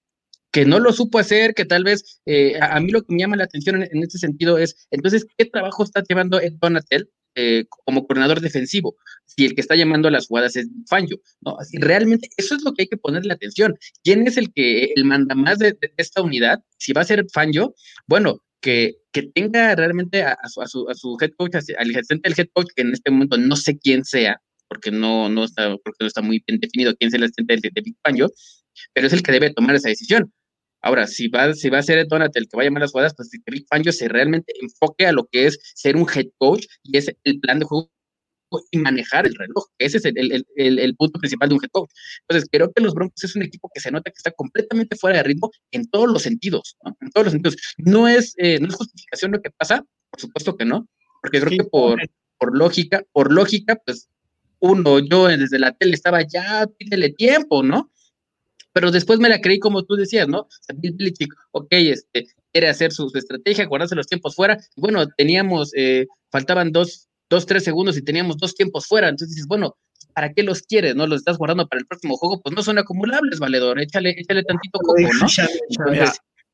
que no lo supo hacer, que tal vez eh, a, mí lo que me llama la atención en, este sentido es, entonces, ¿qué trabajo está llevando Ed Donatel eh, como coordinador defensivo? Si el que está llamando a las jugadas es Fangio, ¿no? Así, realmente eso es lo que hay que ponerle atención. ¿Quién es el que el manda más de, esta unidad? Si va a ser Fangio, bueno, que, que, tenga realmente a, su, a, su, a, su, head coach, al asistente del head coach, que en este momento no sé quién sea, porque no, no, está, porque no está muy bien definido quién es el asistente de, de Big Fangio, pero es el que debe tomar esa decisión. Ahora, si va, si va a ser Donat el que va a llamar las jugadas, pues que Rick Fangio se realmente enfoque a lo que es ser un head coach y es el plan de juego y manejar el reloj. Ese es el, punto principal de un head coach. Entonces, creo que los Broncos es un equipo que se nota que está completamente fuera de ritmo en todos los sentidos, ¿no? En todos los sentidos. No es, eh, no es justificación lo que pasa, por supuesto que no, porque creo que por, por lógica, por lógica, pues uno, yo desde la tele estaba ya, pídele tiempo, ¿no? Pero después me la creí como tú decías, ¿no? O sea, Bill Belichick, ok, este, quiere hacer su, estrategia, guardarse los tiempos fuera. Y bueno, teníamos, eh, faltaban dos, dos, tres segundos y teníamos dos tiempos fuera. Entonces dices, bueno, ¿para qué los quieres? ¿No los estás guardando para el próximo juego? Pues no son acumulables, valedor. Échale, échale tantito coco, ¿no?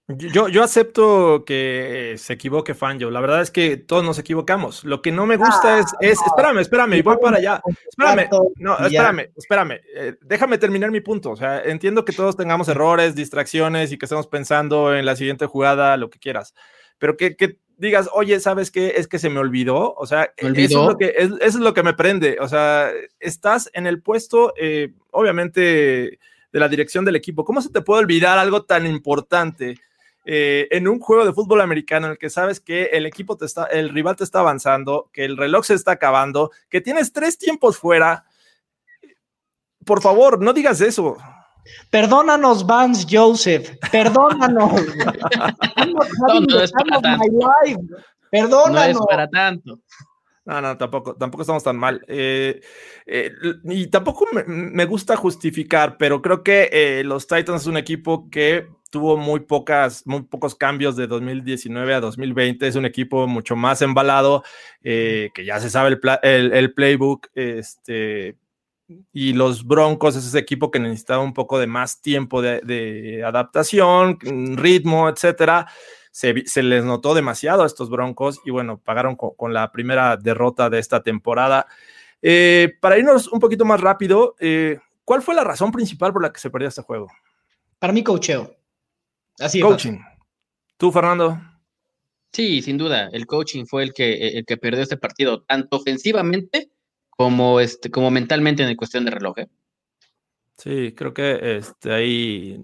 Yo, yo acepto que se equivoque Fanjo. La verdad es que todos nos equivocamos. Lo que no me gusta es, es, espérame, espérame, voy para allá. Espérame, no, espérame, espérame. Eh, déjame terminar mi punto. O sea, entiendo que todos tengamos errores, distracciones y que estemos pensando en la siguiente jugada, lo que quieras. Pero que, que digas, oye, ¿sabes qué? Es que se me olvidó. O sea, Eso, es lo que, eso es lo que me prende. O sea, estás en el puesto, eh, obviamente, de la dirección del equipo. ¿Cómo se te puede olvidar algo tan importante? Eh, en un juego de fútbol americano en el que sabes que el equipo te está, el rival te está avanzando, que el reloj se está acabando, que tienes tres tiempos fuera. Por favor, no digas eso. Perdónanos, Vance Joseph. Perdónanos. no, es para tanto. Perdónanos. No es para tanto. No, no, tampoco, tampoco estamos tan mal. Eh, eh, y tampoco me, gusta justificar, pero creo que los Titans es un equipo que tuvo muy pocas, muy pocos cambios de 2019 a 2020. Es un equipo mucho más embalado, eh, que ya se sabe el, el, playbook. Este, y los Broncos es ese equipo que necesitaba un poco de más tiempo de, adaptación, ritmo, etcétera. Se, les notó demasiado a estos Broncos y bueno, pagaron con, la primera derrota de esta temporada. Eh, para irnos un poquito más rápido, eh, ¿cuál fue la razón principal por la que se perdió este juego? Para mí, cocheo. Así Coaching. ¿Tú, Fernando? Sí, sin duda. El coaching fue el que, el que perdió este partido, tanto ofensivamente como, este, como mentalmente en el cuestión de reloj. ¿eh? Sí, creo que este, ahí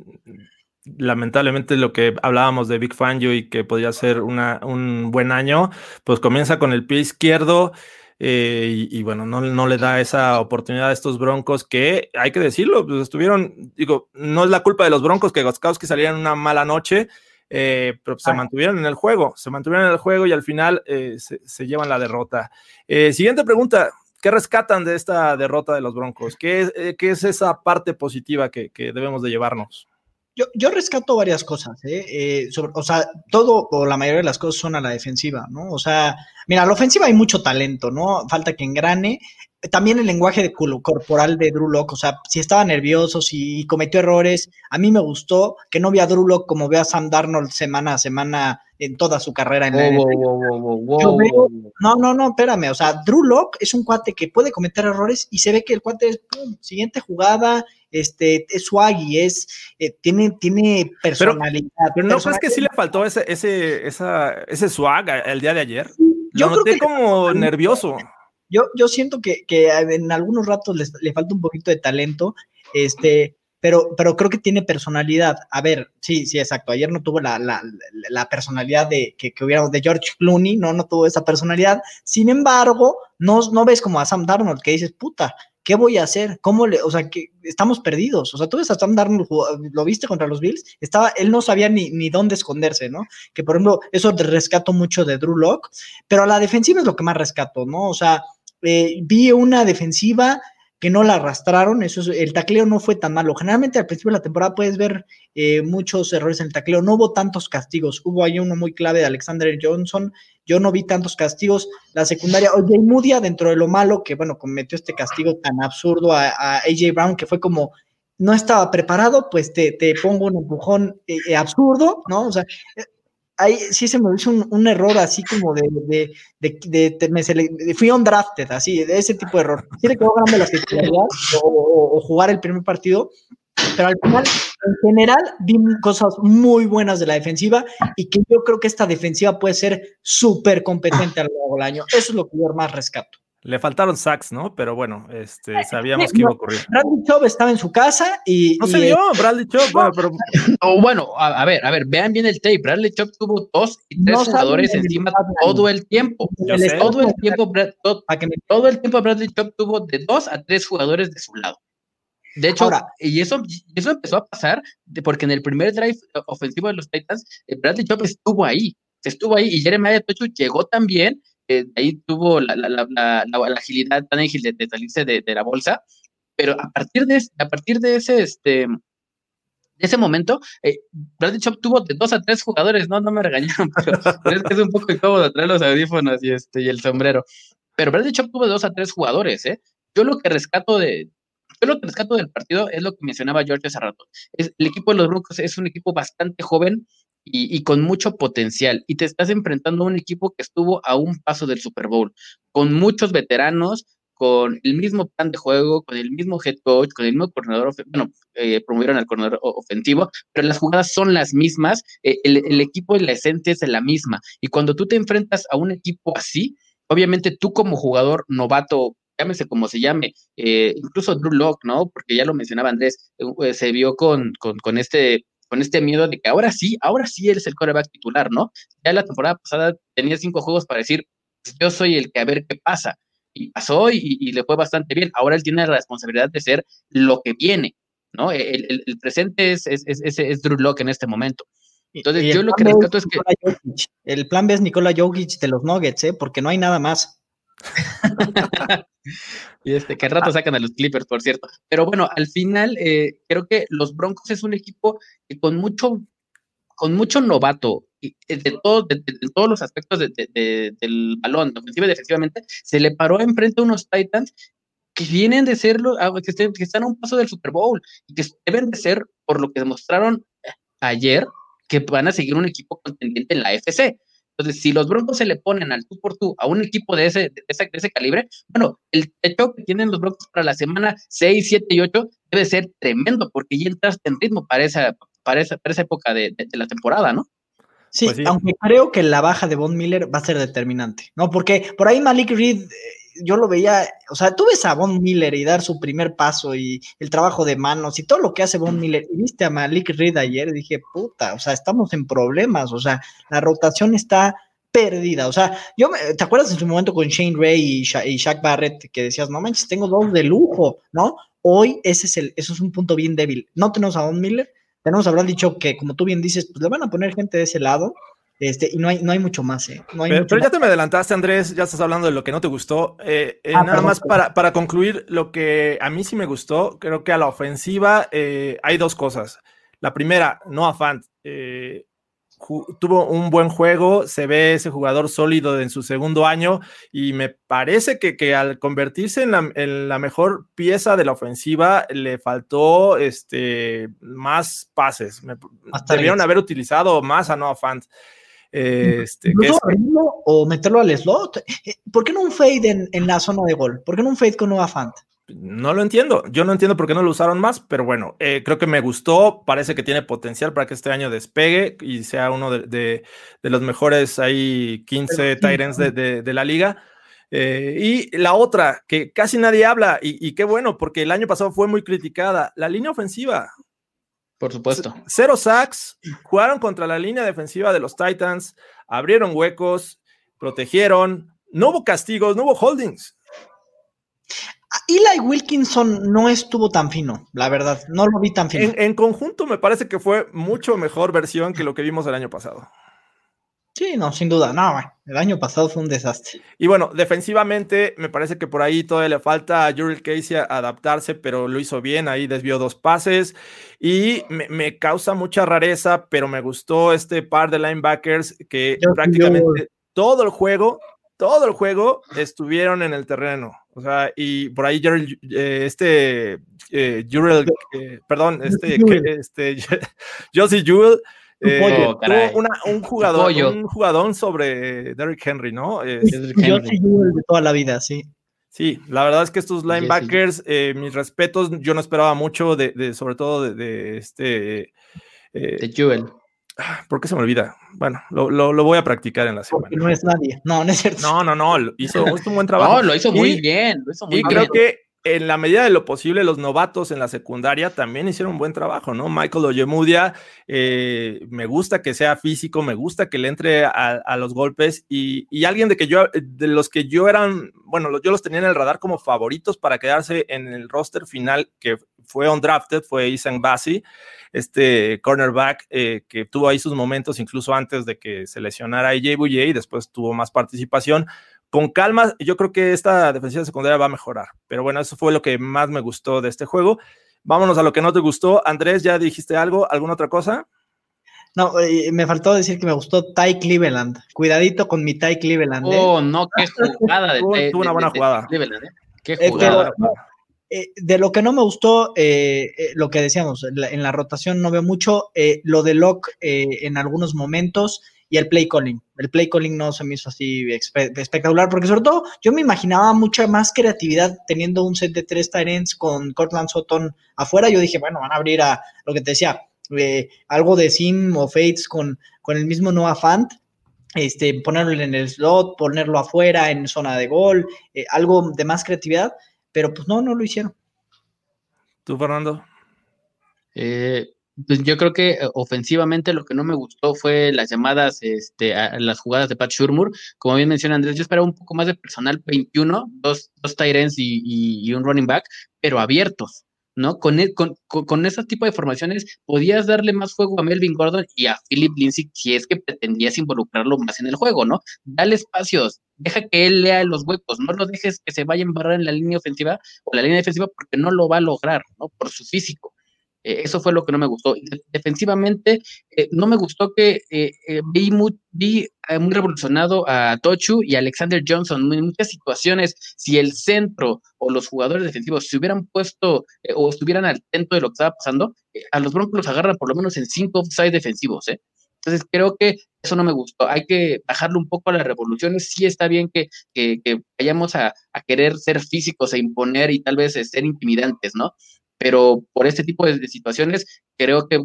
lamentablemente lo que hablábamos de Big Fangio y que podría ser una, un buen año, pues comienza con el pie izquierdo eh, y, bueno, no, no, le da esa oportunidad a estos Broncos que, hay que decirlo, pues estuvieron, digo, no es la culpa de los Broncos que Goskowski salieran una mala noche, eh, pero se mantuvieron en el juego, se mantuvieron en el juego y al final eh, se, llevan la derrota. siguiente pregunta, ¿qué rescatan de esta derrota de los Broncos? ¿Qué es, qué es esa parte positiva que, que debemos de llevarnos? Yo, rescato varias cosas, ¿eh? ¿eh? o sea, todo o la mayoría de las cosas son a la defensiva, ¿no? O sea, mira, a la ofensiva hay mucho talento, ¿no? Falta que engrane. También el lenguaje de corporal de Drew Locke, o sea, si estaba nervioso, si cometió errores, a mí me gustó que no vea a Drew Locke como ve a Sam Darnold semana a semana en toda su carrera en la No, no, no, espérame, o sea, Drew Locke es un cuate que puede cometer errores y se ve que el cuate es, siguiente jugada, este, es swaggy, es, eh, tiene, tiene personalidad. Pero, no crees que sí le faltó ese, ese, esa, ese swag el día de ayer. yo Lo noté como nervioso. Yo, yo siento que, que en algunos ratos le, falta un poquito de talento. Este, pero, pero creo que tiene personalidad. A ver, sí, sí, exacto. Ayer no tuvo la, la, la personalidad de que, que hubiera de George Clooney, no, no tuvo esa personalidad. Sin embargo, no, no ves como a Sam Darnold que dices, puta, ¿qué voy a hacer? ¿Cómo le, o sea, que estamos perdidos? O sea, tú ves a Sam Darnold, lo viste contra los Bills, estaba, él no sabía ni, ni dónde esconderse, ¿no? Que por ejemplo, eso rescato mucho de Drew Locke, pero la defensiva es lo que más rescato, ¿no? O sea, eh, vi una defensiva que no la arrastraron, eso es, el tacleo no fue tan malo. Generalmente al principio de la temporada puedes ver eh, muchos errores en el tacleo, no hubo tantos castigos, hubo ahí uno muy clave de Alexander Johnson, yo no vi tantos castigos. La secundaria, oye, Mudia, dentro de lo malo, que bueno, cometió este castigo tan absurdo a, AJ Brown, que fue como, no estaba preparado, pues te, te pongo un empujón eh, eh, absurdo, ¿no? O sea, ahí sí se me hizo un, error así como de, de, de, me fui drafted, así, de ese tipo de error. Sí le quedó grande la titularidad o, o, jugar el primer partido, pero al final, en general, vi cosas muy buenas de la defensiva y que yo creo que esta defensiva puede ser súper competente a lo largo del año. Eso es lo que yo más rescato. Le faltaron sacks, ¿no? Pero bueno, este, sabíamos que iba a ocurrir. Bradley Chubb estaba en su casa y. No se vio, Bradley Chubb. Bueno, pero... bueno, a, ver, a ver, vean bien el tape. Bradley Chubb tuvo dos y tres jugadores encima todo el tiempo. Todo el tiempo, todo, todo el tiempo Bradley Chubb tuvo de dos a tres jugadores de su lado. De hecho, y eso, eso empezó a pasar porque en el primer drive ofensivo de los Titans, eh, Bradley Chubb estuvo ahí, estuvo ahí y Jeremiah Tocho llegó también eh, ahí tuvo la, la, la, la, agilidad tan ágil de, salirse de, la bolsa, pero a partir de, a partir de ese, este, ese momento, eh, Bradley Chop tuvo de dos a tres jugadores, no, no me regañaron, pero, es que es un poco incómodo traer los audífonos y, este, y el sombrero. Pero Bradley Chop tuvo de dos a tres jugadores, ¿eh? Yo lo que rescato de, yo lo que rescato del partido es lo que mencionaba George hace rato. Es, el equipo de los Broncos es un equipo bastante joven y, y, con mucho potencial. Y te estás enfrentando a un equipo que estuvo a un paso del Super Bowl, con muchos veteranos, con el mismo plan de juego, con el mismo head coach, con el mismo coordinador, bueno, eh, promovieron al coordinador ofensivo, pero las jugadas son las mismas, eh, el, equipo y la esencia es la misma. Y cuando tú te enfrentas a un equipo así, obviamente tú como jugador novato, llámese como se llame, eh, incluso Drew Locke, ¿no? Porque ya lo mencionaba Andrés, se vio con, con, con este con este miedo de que ahora sí, ahora sí eres el coreback titular, ¿no? Ya la temporada pasada tenía cinco juegos para decir, pues, yo soy el que a ver qué pasa y pasó y, le fue bastante bien. Ahora él tiene la responsabilidad de ser lo que viene, ¿no? El, presente es, es, es, es, Drew Locke en este momento. Entonces, yo lo que rescato es que. El plan B es Nikola Jokic de los Nuggets, ¿eh? Porque no hay nada más. y este, que rato sacan a los Clippers, por cierto. Pero bueno, al final, eh, creo que los Broncos es un equipo que con mucho, con mucho novato, eh, de, todo, de, todos los aspectos del balón, ofensiva y defensivamente, se le paró enfrente a unos Titans que vienen de ser, ah, que, que están a un paso del Super Bowl y que deben de ser, por lo que demostraron ayer, que van a seguir un equipo contendiente en la FC. Entonces, si los Broncos se le ponen al tú por tú a un equipo de ese, de ese, de ese calibre, bueno, el techo que tienen los Broncos para la semana 6, 7 y 8 debe ser tremendo, porque ya entraste en ritmo para esa, para esa, para esa época de, de la temporada, ¿no? Pues sí, aunque creo que la baja de Von Miller va a ser determinante, ¿no? Porque por ahí Malik Reed, eh, yo lo veía, o sea, tú ves a Von Miller y dar su primer paso y el trabajo de manos y todo lo que hace Von Miller, y viste a Malik Reed ayer, dije, puta, o sea, estamos en problemas, o sea, la rotación está perdida, o sea, yo, ¿te acuerdas en su momento con Shane Ray y, y Shaq Barrett que decías, no manches, tengo dos de lujo, ¿no? Hoy ese es el, eso es un punto bien débil. No tenemos a Von Miller, tenemos habrán dicho que, como tú bien dices, pues le van a poner gente de ese lado. Este, y no hay, no hay mucho más, ¿eh? pero, ya te me adelantaste, Andrés, ya estás hablando de lo que no te gustó. Eh, eh, ah, nada más para, para, concluir, lo que a mí sí me gustó, creo que a la ofensiva hay dos cosas. La primera, no Fant, tuvo un buen juego, se ve ese jugador sólido en su segundo año y me parece que, al convertirse en la, mejor pieza de la ofensiva le faltó este, más pases. debieron haber utilizado más a Noah Fant. Este, o meterlo al slot. Eh, ¿Por qué no un fade en, la zona de gol? ¿Por qué no un fade con Noah Fant? No lo entiendo. Yo no entiendo por qué no lo usaron más, pero bueno, eh, creo que me gustó. Parece que tiene potencial para que este año despegue y sea uno de, los mejores ahí 15 Tyrants de, la liga. Eh, y la otra, que casi nadie habla, y, qué bueno, porque el año pasado fue muy criticada, la línea ofensiva. Por supuesto. Cero sacks, jugaron contra la línea defensiva de los Titans, abrieron huecos, protegieron, no hubo castigos, no hubo holdings. Eli Wilkinson no estuvo tan fino, la verdad, no lo vi tan fino. En, conjunto me parece que fue mucho mejor versión que lo que vimos el año pasado. Sí, no, sin duda, no, el año pasado fue un desastre. Y bueno, defensivamente me parece que por ahí todavía le falta a Jurel Casey adaptarse, pero lo hizo bien, ahí desvió dos pases y me, causa mucha rareza, pero me gustó este par de linebackers que prácticamente todo el juego, todo el juego estuvieron en el terreno. O sea, y por ahí eh, este eh, Jurel, eh, perdón, este, este Josie Jewell eh, un jugador, un jugador sobre Derrick Henry, ¿no? Josie Jewell de toda la vida, sí. Sí, la verdad es que estos linebackers, mis respetos, yo no esperaba mucho de, sobre todo de, este. de Jewel. ¿Por qué se me olvida? Bueno, lo, voy a practicar en la semana. no es nadie. No, no es cierto. No, no, no. Hizo, un buen trabajo. No, lo hizo muy bien. y creo que en la medida de lo posible, los novatos en la secundaria también hicieron un buen trabajo, ¿no? Michael Oyemudia, eh, me gusta que sea físico, me gusta que le entre a, los golpes y, alguien de que yo, de los que yo eran, bueno, yo los tenía en el radar como favoritos para quedarse en el roster final que fue undrafted, fue Isan Bassi este cornerback eh, que tuvo ahí sus momentos incluso antes de que se lesionara AJ Bouye y después tuvo más participación. Con calma, yo creo que esta defensiva secundaria va a mejorar. Pero bueno, eso fue lo que más me gustó de este juego. vámonos a lo que no te gustó. Andrés, ¿ya dijiste algo? ¿Alguna otra cosa? No, me faltó decir que me gustó Ty Cleveland. Cuidadito con mi Ty Cleveland. ¿eh? Oh, no, qué jugada de, Tuvo una buena jugada. Cleveland, ¿eh? Qué eh, jugada. de lo que no me gustó, lo que decíamos, en la rotación no veo mucho, lo de Locke en algunos momentos y el play calling. El play calling no se me hizo así espectacular, porque sobre todo yo me imaginaba mucha más creatividad teniendo un set de tres Tyrants con Cortland Sutton afuera. Yo dije, bueno, van a abrir a lo que te decía, eh, algo de Sim o Fates con, con el mismo Noah Fant, este, ponerlo en el slot, ponerlo afuera en zona de gol, eh, algo de más creatividad, pero pues no, no lo hicieron. ¿Tú, Fernando? Eh, pues yo creo que ofensivamente lo que no me gustó fue las llamadas, este, las jugadas de Pat Shurmur. Como bien menciona Andrés, yo esperaba un poco más de personal 21, dos, dos Tyrants y, y, un running back, pero abiertos. ¿no? Con, e, con, con, ese tipo de formaciones podías darle más fuego a Melvin Gordon y a Philip Lindsay si es que pretendías involucrarlo más en el juego, ¿no? Dale espacios, deja que él lea los huecos, no lo dejes que se vaya a embarrar en la línea ofensiva o la línea defensiva porque no lo va a lograr, ¿no? Por su físico. Eh, eso fue lo que no me gustó. Defensivamente, eh, no me gustó que eh, vi, muy, vi muy revolucionado a Tochu y a Alexander Johnson. En muchas situaciones, si el centro o los jugadores defensivos se hubieran puesto o estuvieran atento de lo que estaba pasando, a los Broncos los agarran por lo menos en cinco offside defensivos. Entonces creo que eso no me gustó. Hay que bajarle un poco a las revoluciones. Sí está bien que, vayamos a, a, querer ser físicos e imponer y tal vez ser intimidantes, ¿no? Pero por este tipo de, situaciones creo que,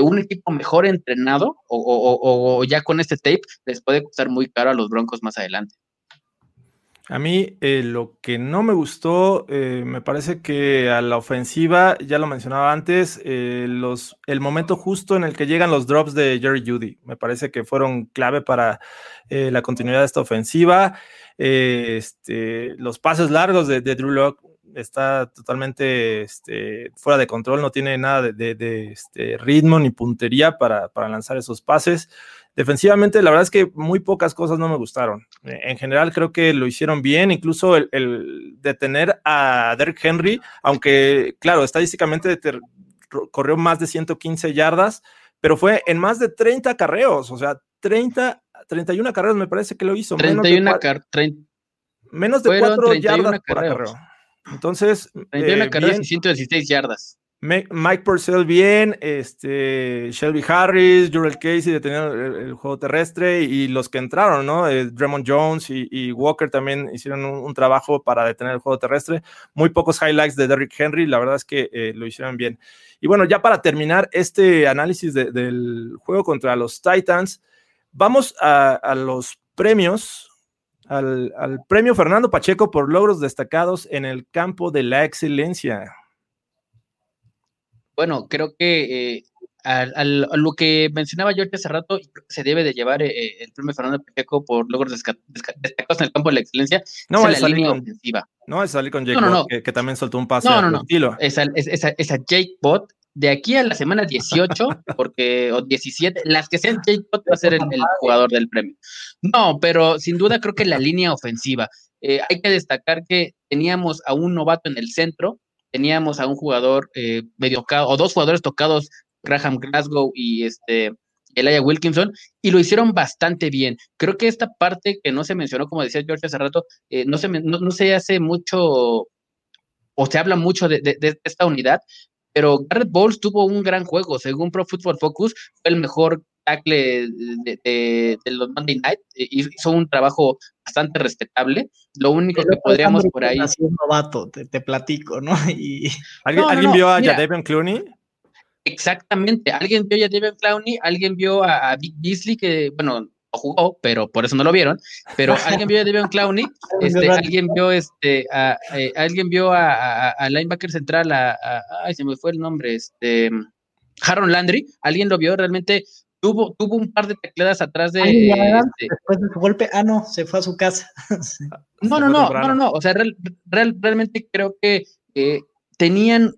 un equipo mejor entrenado o, ya con este tape les puede costar muy caro a los Broncos más adelante. A mí eh, lo que no me gustó, eh, me parece que a la ofensiva, ya lo mencionaba antes, eh, los, el momento justo en el que llegan los drops de Jerry Judy, me parece que fueron clave para la continuidad de esta ofensiva. Este, los pases largos de, de Drew Locke está totalmente este, fuera de control, no tiene nada de, este, ritmo ni puntería para, lanzar esos pases. Defensivamente, la verdad es que muy pocas cosas no me gustaron. En general, creo que lo hicieron bien, incluso el, detener a Derrick Henry, aunque, claro, estadísticamente corrió más de 115 yardas, pero fue en más de 30 carreos, o sea, 30, 31 carreos me parece que lo hizo. 31 menos de 4 yardas por carreo. Entonces. 31 eh, carreras y 116 yardas. Mike Purcell bien, este, Shelby Harris, Jurel Casey deteniendo el, juego terrestre y los que entraron, ¿no? Eh, Draymond Jones y, Walker también hicieron un, trabajo para detener el juego terrestre. Muy pocos highlights de Derrick Henry, la verdad es que eh, lo hicieron bien. Y bueno, ya para terminar este análisis del juego contra los Titans, vamos a los premios al, premio Fernando Pacheco por logros destacados en el campo de la excelencia. Bueno, creo que eh, a, lo que mencionaba yo hace rato, se debe de llevar eh, eh, el premio Fernando Pacheco por logros destacados en el campo de la excelencia. No es la línea ofensiva. No es salir con Jake que, también soltó un pase. No, no, no. Estilo. Esa, esa, esa Jake Bot de aquí a la semana 18, porque, o 17, las que sean Jake va a ser el, jugador del premio. No, pero sin duda creo que la línea ofensiva. Eh, hay que destacar que teníamos a un novato en el centro, teníamos a un jugador eh, medio o dos jugadores tocados, Graham Glasgow y este Elijah Wilkinson, y lo hicieron bastante bien. Creo que esta parte que no se mencionó, como decía George hace rato, eh, no, se, no, se hace mucho o se habla mucho de, de, esta unidad, pero Garrett Bowles tuvo un gran juego, según Pro Football Focus, fue el mejor tackle de, los Monday Night, e hizo un trabajo bastante respetable. Lo único que podríamos por ahí. Un novato, te, platico, ¿no? Y... ¿Alguien, vio a Jadavion Clooney? Exactamente, alguien vio a Jadavion Clowney, alguien vio a, a Big Beasley, que, bueno, jugó, pero por eso no lo vieron. Pero alguien vio a Devon Clowney, este, alguien vio este, a, eh, alguien vio a, a, linebacker central, a, ay, se me fue el nombre, este, Haron Landry, alguien lo vio, realmente tuvo, tuvo un par de tecladas atrás de. Este después de su golpe, ah, no, se fue a su casa. no, no, no, no, no, o sea, realmente creo que eh, tenían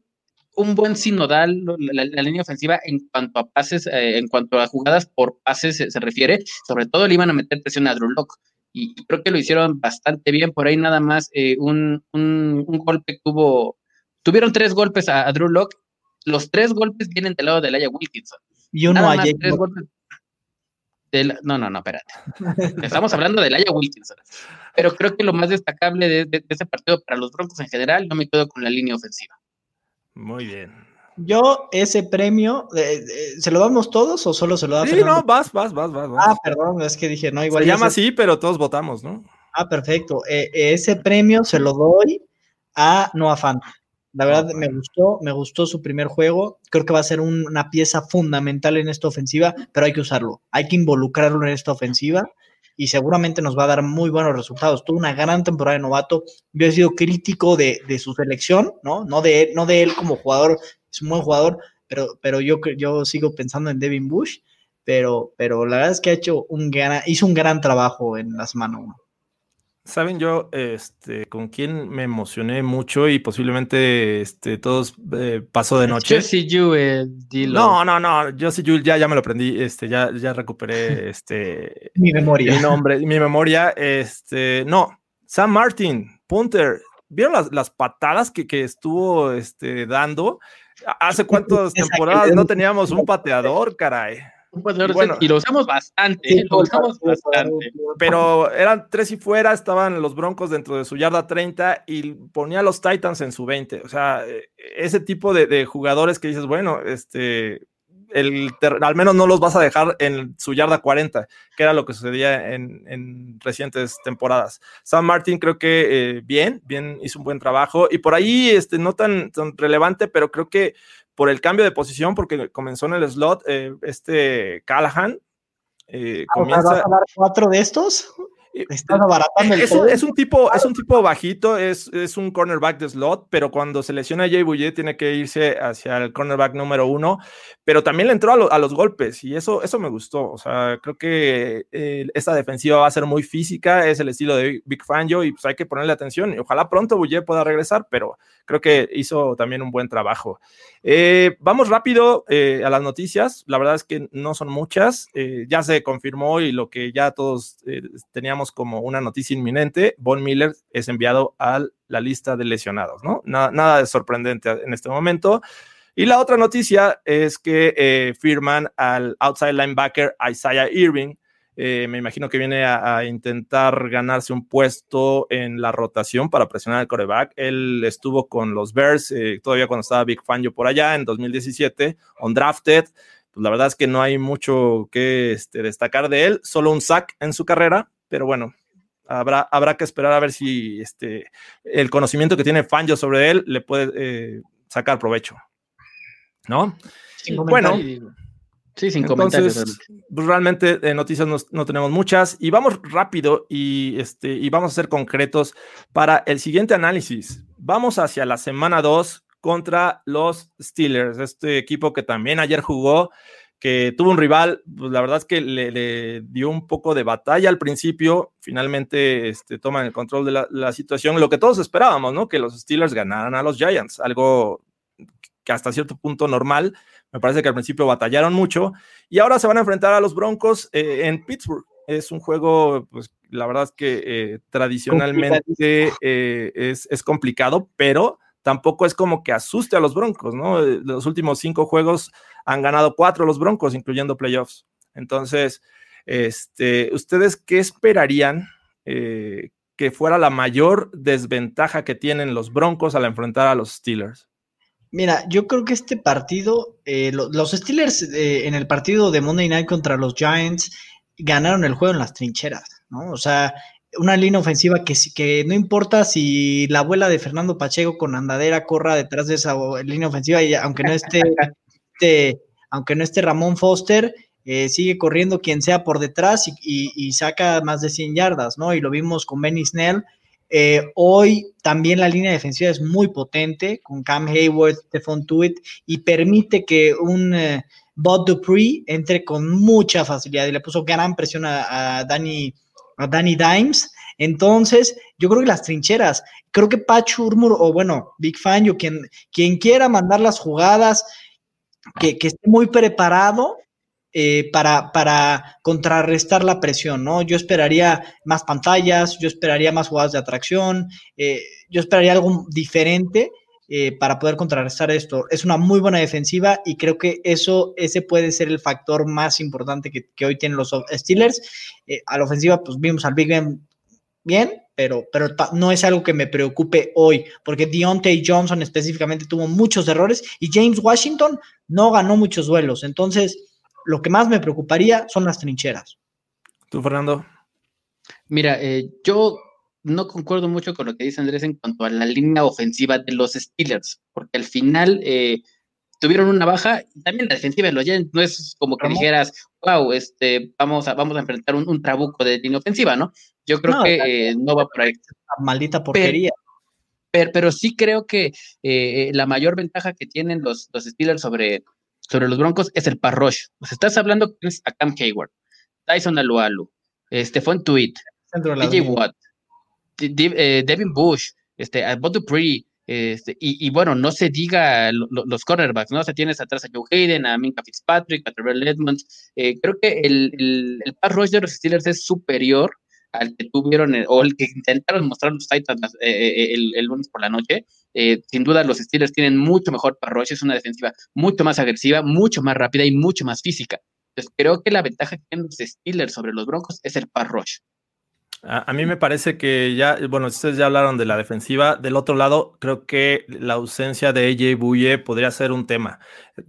un buen sinodal la, línea ofensiva en cuanto a pases, eh, en cuanto a jugadas por pases se, refiere, sobre todo le iban a meter presión a Drew Locke. Y, creo que lo hicieron bastante bien. Por ahí nada más eh, un, un, golpe que tuvo tuvieron tres golpes a, Drew Locke, los tres golpes vienen del lado de Laia Wilkinson. Y uno a Jake no, no, no, espérate. Estamos hablando de Laia Wilkinson. Pero creo que lo más destacable de, ese partido para los Broncos en general, no me quedo con la línea ofensiva. Muy bien. Yo, ese premio, eh, eh, ¿se lo damos todos o solo se lo da Sí, no, vas, vas, vas, vas, Ah, perdón, es que dije, no, igual. Se llama así, pero todos votamos, ¿no? Ah, perfecto. Eh, ese premio se lo doy a Noah Fant. La verdad me gustó, me gustó su primer juego. Creo que va a ser una pieza fundamental en esta ofensiva, pero hay que usarlo. Hay que involucrarlo en esta ofensiva y seguramente nos va a dar muy buenos resultados. Tuvo una gran temporada de novato. Yo he sido crítico de, su selección, ¿no? No de, no de él como jugador, es un buen jugador, pero, pero yo, yo sigo pensando en Devin Bush, pero, pero la verdad es que ha hecho un gran, hizo un gran trabajo en las manos. Saben yo, este, con quién me emocioné mucho y posiblemente, este, todos eh, pasó de noche. Josie Jewell, No, no, no, Josie Jewell ya, ya me lo aprendí, este, ya, ya recuperé, este, mi memoria, mi nombre, mi memoria, este, no, Sam Martin, punter, ¿vieron las, las patadas que, que estuvo, este, dando? ¿Hace cuántas temporadas no teníamos un pateador, caray? Y lo usamos bastante, lo usamos bastante. Pero eran tres y fuera, estaban los Broncos dentro de su yarda 30 y ponía a los Titans en su 20. O sea, e, ese tipo de, jugadores que dices, bueno, este, el al menos no los vas a dejar en su yarda 40, que era lo que sucedía en, recientes temporadas. Sam Martin creo que eh, bien, bien hizo un buen trabajo y por ahí este, no tan, tan relevante, pero creo que por el cambio de posición, porque comenzó en el slot eh, este Callahan. Eh, ah, comienza... ¿Vas a dar cuatro de estos? Estás abaratando el es, un, es un tipo, es un tipo bajito, es, es, un cornerback de slot, pero cuando se lesiona Jay Bouye tiene que irse hacia el cornerback número uno, pero también le entró a, los golpes y eso, eso me gustó. O sea, creo que eh, esta defensiva va a ser muy física, es el estilo de Big Fangio y pues hay que ponerle atención. Y ojalá pronto Bouye pueda regresar, pero creo que hizo también un buen trabajo. Eh, vamos rápido eh, a las noticias. La verdad es que no son muchas. ya se confirmó y lo que ya todos teníamos como una noticia inminente, Von Miller es enviado a la lista de lesionados, ¿no? Nada, nada de sorprendente en este momento. Y la otra noticia es que eh, firman al outside linebacker Isaiah Irving. Eh, me imagino que viene a, intentar ganarse un puesto en la rotación para presionar al coreback. Él estuvo con los Bears eh, todavía cuando estaba Big Fangio por allá en 2017, on drafted. Pues la verdad es que no hay mucho que este, destacar de él, solo un sack en su carrera, pero bueno, habrá, habrá que esperar a ver si este, el conocimiento que tiene Fangio sobre él le puede eh, sacar provecho. ¿No? bueno. Sí, sin comentarios. Pues realmente de noticias no, tenemos muchas y vamos rápido y, este, y vamos a ser concretos para el siguiente análisis. Vamos hacia la semana 2 contra los Steelers, este equipo que también ayer jugó que tuvo un rival, pues la verdad es que le, dio un poco de batalla al principio, finalmente este, toman el control de la, situación, lo que todos esperábamos, ¿no? Que los Steelers ganaran a los Giants, algo que hasta cierto punto normal, me parece que al principio batallaron mucho, y ahora se van a enfrentar a los Broncos eh, en Pittsburgh. Es un juego, pues la verdad es que eh, tradicionalmente eh, es, es complicado, pero tampoco es como que asuste a los Broncos, ¿no? Los últimos cinco juegos han ganado cuatro los Broncos, incluyendo playoffs. Entonces, este, ¿ustedes qué esperarían eh, que fuera la mayor desventaja que tienen los Broncos al enfrentar a los Steelers? Mira, yo creo que este partido, eh, los Steelers eh, en el partido de Monday Night contra los Giants ganaron el juego en las trincheras, ¿no? O sea, una línea ofensiva que, que no importa si la abuela de Fernando Pacheco con andadera corra detrás de esa línea ofensiva, y aunque no esté este, aunque no esté Ramón Foster, eh, sigue corriendo quien sea por detrás y, saca más de 100 yardas, ¿no? Y lo vimos con Benny Snell. Eh, hoy también la línea defensiva es muy potente con Cam Hayward, Stephon Tuitt y permite que un eh, Bob Dupree entre con mucha facilidad y le puso gran presión a, Danny, a Danny Dimes. Entonces, yo creo que las trincheras, creo que Patch Urmur o bueno, Big Fan, yo quien, quien quiera mandar las jugadas, que, esté muy preparado eh, para, para, contrarrestar la presión, ¿no? Yo esperaría más pantallas, yo esperaría más jugadas de atracción, eh, yo esperaría algo diferente eh, para poder contrarrestar esto. Es una muy buena defensiva y creo que eso, ese puede ser el factor más importante que, hoy tienen los Steelers. Eh, a la ofensiva, pues vimos al Big Ben bien, pero, pero no es algo que me preocupe hoy, porque Deontay Johnson específicamente tuvo muchos errores y James Washington no ganó muchos duelos. Entonces, lo que más me preocuparía son las trincheras. ¿Tú, Fernando? Mira, eh, yo no concuerdo mucho con lo que dice Andrés en cuanto a la línea ofensiva de los Steelers, porque al final eh, tuvieron una baja, y también la defensiva de los Giants no es como que dijeras, wow, este, vamos a, vamos a enfrentar un, trabuco de línea ofensiva, ¿no? Yo creo que eh, no va por ahí. Maldita porquería. Pero, pero, sí creo que eh, la mayor ventaja que tienen los, los Steelers sobre, sobre los Broncos es el parrosh. Sea, estás hablando a Cam Hayward, Tyson Alualu, este, Tweet, DJ Watt, eh, Devin Bush, este, Bob Dupree, este, y, bueno, no se diga los cornerbacks, ¿no? O sea, tienes atrás a Joe Hayden, a Minka Fitzpatrick, a Trevor Edmonds. Eh, creo que el, el, el rush de los Steelers es superior al que tuvieron eh, o el que intentaron mostrar los Titans el, el, lunes por la noche. sin duda, los Steelers tienen mucho mejor pass rush, es una defensiva mucho más agresiva, mucho más rápida y mucho más física. Entonces, creo que la ventaja que tienen los Steelers sobre los Broncos es el pass rush. A, mí me parece que ya, bueno, ustedes ya hablaron de la defensiva. Del otro lado, creo que la ausencia de AJ Bouye podría ser un tema.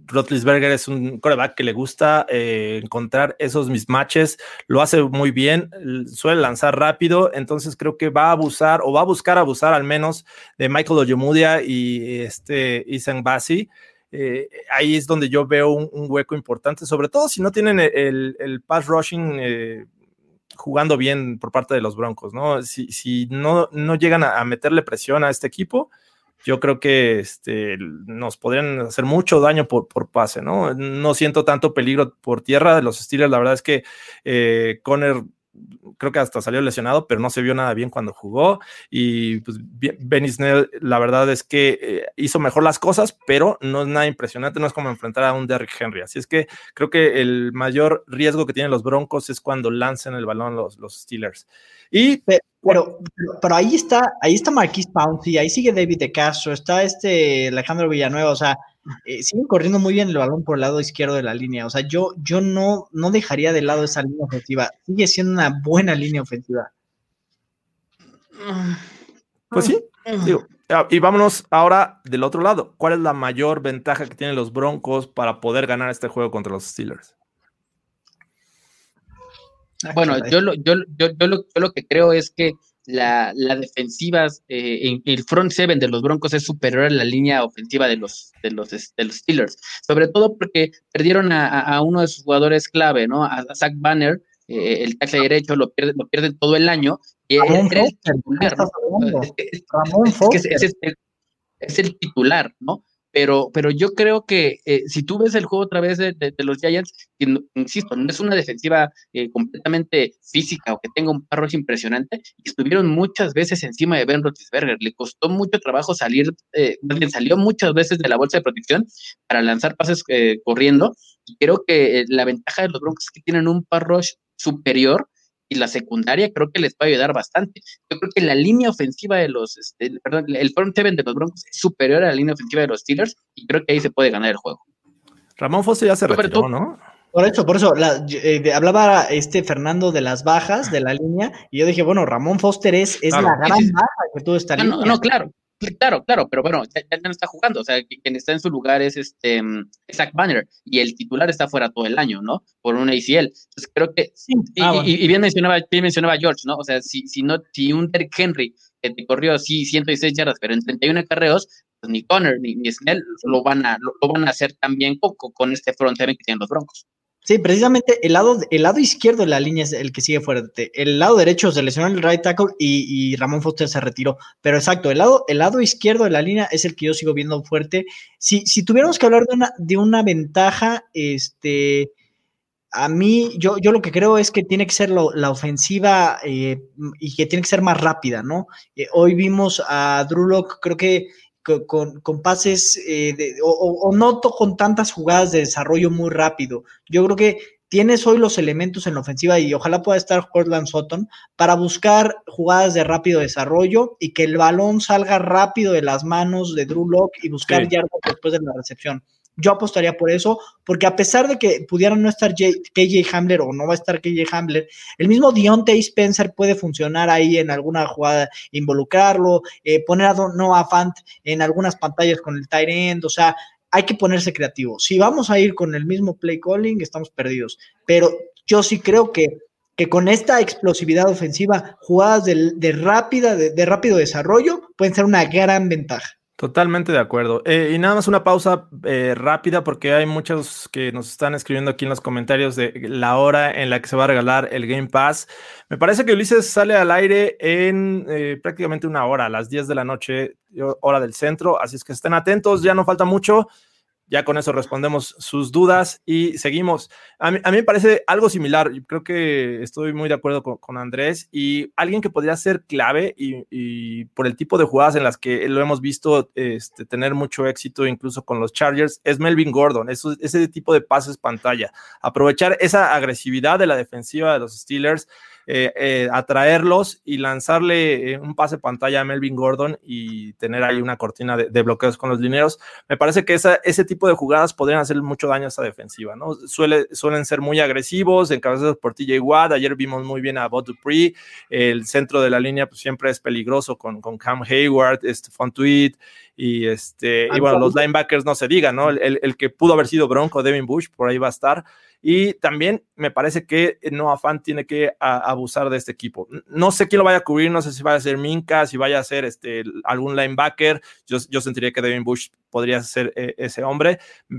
Rotlisberger es un coreback que le gusta eh, encontrar esos mismatches, lo hace muy bien, suele lanzar rápido, entonces creo que va a abusar o va a buscar abusar al menos de Michael Ojemudia y este Isan Bassi. Eh, ahí es donde yo veo un, hueco importante, sobre todo si no tienen el, el pass rushing eh, jugando bien por parte de los Broncos, ¿no? Si, si no, no llegan a, meterle presión a este equipo, yo creo que este, nos podrían hacer mucho daño por, por, pase, ¿no? No siento tanto peligro por tierra de los Steelers. La verdad es que eh, Conner creo que hasta salió lesionado, pero no se vio nada bien cuando jugó. Y pues Benny Snell, la verdad es que eh, hizo mejor las cosas, pero no es nada impresionante, no es como enfrentar a un Derrick Henry. Así es que creo que el mayor riesgo que tienen los Broncos es cuando lancen el balón los, los Steelers. Y pero, pero, ahí está, ahí está Marquise Pouncey, ahí sigue David de Castro, está este Alejandro Villanueva, o sea, eh, siguen corriendo muy bien el balón por el lado izquierdo de la línea. O sea, yo, yo no, no dejaría de lado esa línea ofensiva. Sigue siendo una buena línea ofensiva. Pues sí, y vámonos ahora del otro lado. ¿Cuál es la mayor ventaja que tienen los Broncos para poder ganar este juego contra los Steelers? Bueno, yo lo, yo, yo, yo, lo, yo lo que creo es que la, la defensiva, eh, el front seven de los Broncos es superior a la línea ofensiva de los, de los, de los Steelers, sobre todo porque perdieron a, a uno de sus jugadores clave, ¿no? A, Zach Banner, eh, el tackle derecho, lo pierden, lo pierden todo el año. Y es el titular, ¿no? Pero, pero yo creo que eh, si tú ves el juego otra vez de, los Giants, insisto, no es una defensiva eh, completamente física o que tenga un parro impresionante, estuvieron muchas veces encima de Ben Roethlisberger, le costó mucho trabajo salir, eh, salió muchas veces de la bolsa de protección para lanzar pases eh, corriendo, y creo que la ventaja de los Broncos es que tienen un parro superior y la secundaria creo que les va a ayudar bastante. Yo creo que la línea ofensiva de los, este, perdón, el front seven de los Broncos es superior a la línea ofensiva de los Steelers y creo que ahí se puede ganar el juego. Ramón Foster ya se retiró, ¿no? Por eso, por eso, eh, hablaba este Fernando de las bajas de la línea y yo dije, bueno, Ramón Foster es, es la gran baja que tuvo esta línea. No, no, claro, Claro, claro, pero bueno, ya, no está jugando. O sea, quien está en su lugar es este Zach Banner y el titular está fuera todo el año, ¿no? Por un ACL. Entonces creo que sí. Ah, y, bien mencionaba, bien mencionaba George, ¿no? O sea, si, si no, si un Derrick Henry que te corrió sí 106 yardas, pero en 31 carreos, pues ni Connor ni, ni Snell lo van a, lo, van a hacer también poco con este front que tienen los Broncos. Sí, precisamente el lado, el lado izquierdo de la línea es el que sigue fuerte. El lado derecho se lesionó el right tackle y, Ramón Foster se retiró. Pero exacto, el lado, el lado izquierdo de la línea es el que yo sigo viendo fuerte. Si, si tuviéramos que hablar de una, de una ventaja, este, a mí, yo, yo lo que creo es que tiene que ser la ofensiva eh, y que tiene que ser más rápida, ¿no? Eh, hoy vimos a Drew creo que con, con pases eh, o, o, no con tantas jugadas de desarrollo muy rápido. Yo creo que tienes hoy los elementos en la ofensiva y ojalá pueda estar Cortland Sutton para buscar jugadas de rápido desarrollo y que el balón salga rápido de las manos de Drew Locke y buscar yardas después de la recepción. Yo apostaría por eso, porque a pesar de que pudiera no estar KJ Hamler o no va a estar KJ Hamler, el mismo Deontay Spencer puede funcionar ahí en alguna jugada, involucrarlo, eh, poner a Noah Fant en algunas pantallas con el tight end, o sea, hay que ponerse creativo. Si vamos a ir con el mismo play calling, estamos perdidos. Pero yo sí creo que, que con esta explosividad ofensiva, jugadas de, rápida, de, rápido desarrollo, pueden ser una gran ventaja. Totalmente de acuerdo. Eh, y nada más una pausa eh, rápida porque hay muchos que nos están escribiendo aquí en los comentarios de la hora en la que se va a regalar el Game Pass. Me parece que Ulises sale al aire en eh, prácticamente una hora, a las 10 de la noche, hora del centro. Así es que estén atentos, ya no falta mucho. Ya con eso respondemos sus dudas y seguimos. A mí, me parece algo similar. Creo que estoy muy de acuerdo con, Andrés y alguien que podría ser clave y, por el tipo de jugadas en las que lo hemos visto este, tener mucho éxito, incluso con los Chargers, es Melvin Gordon. Ese tipo de pases pantalla. Aprovechar esa agresividad de la defensiva de los Steelers eh, eh, atraerlos y lanzarle eh, un pase pantalla a Melvin Gordon y tener ahí una cortina de, bloqueos con los lineros. Me parece que ese tipo de jugadas podrían hacer mucho daño a esa defensiva, ¿no? Suele, suelen ser muy agresivos, encabezados por TJ Watt. Ayer vimos muy bien a Bob Dupree. El centro de la línea pues, siempre es peligroso con, con Cam Hayward, Stephon Tweed y este y bueno, los linebackers no se digan, ¿no? El, el, que pudo haber sido Bronco, Devin Bush, por ahí va a estar. Y también me parece que Noah Fan tiene que abusar de este equipo. No sé quién lo vaya a cubrir, no sé si vaya a ser Minka, si vaya a ser este, algún linebacker. Yo, sentiría que Devin Bush podría ser eh, ese hombre,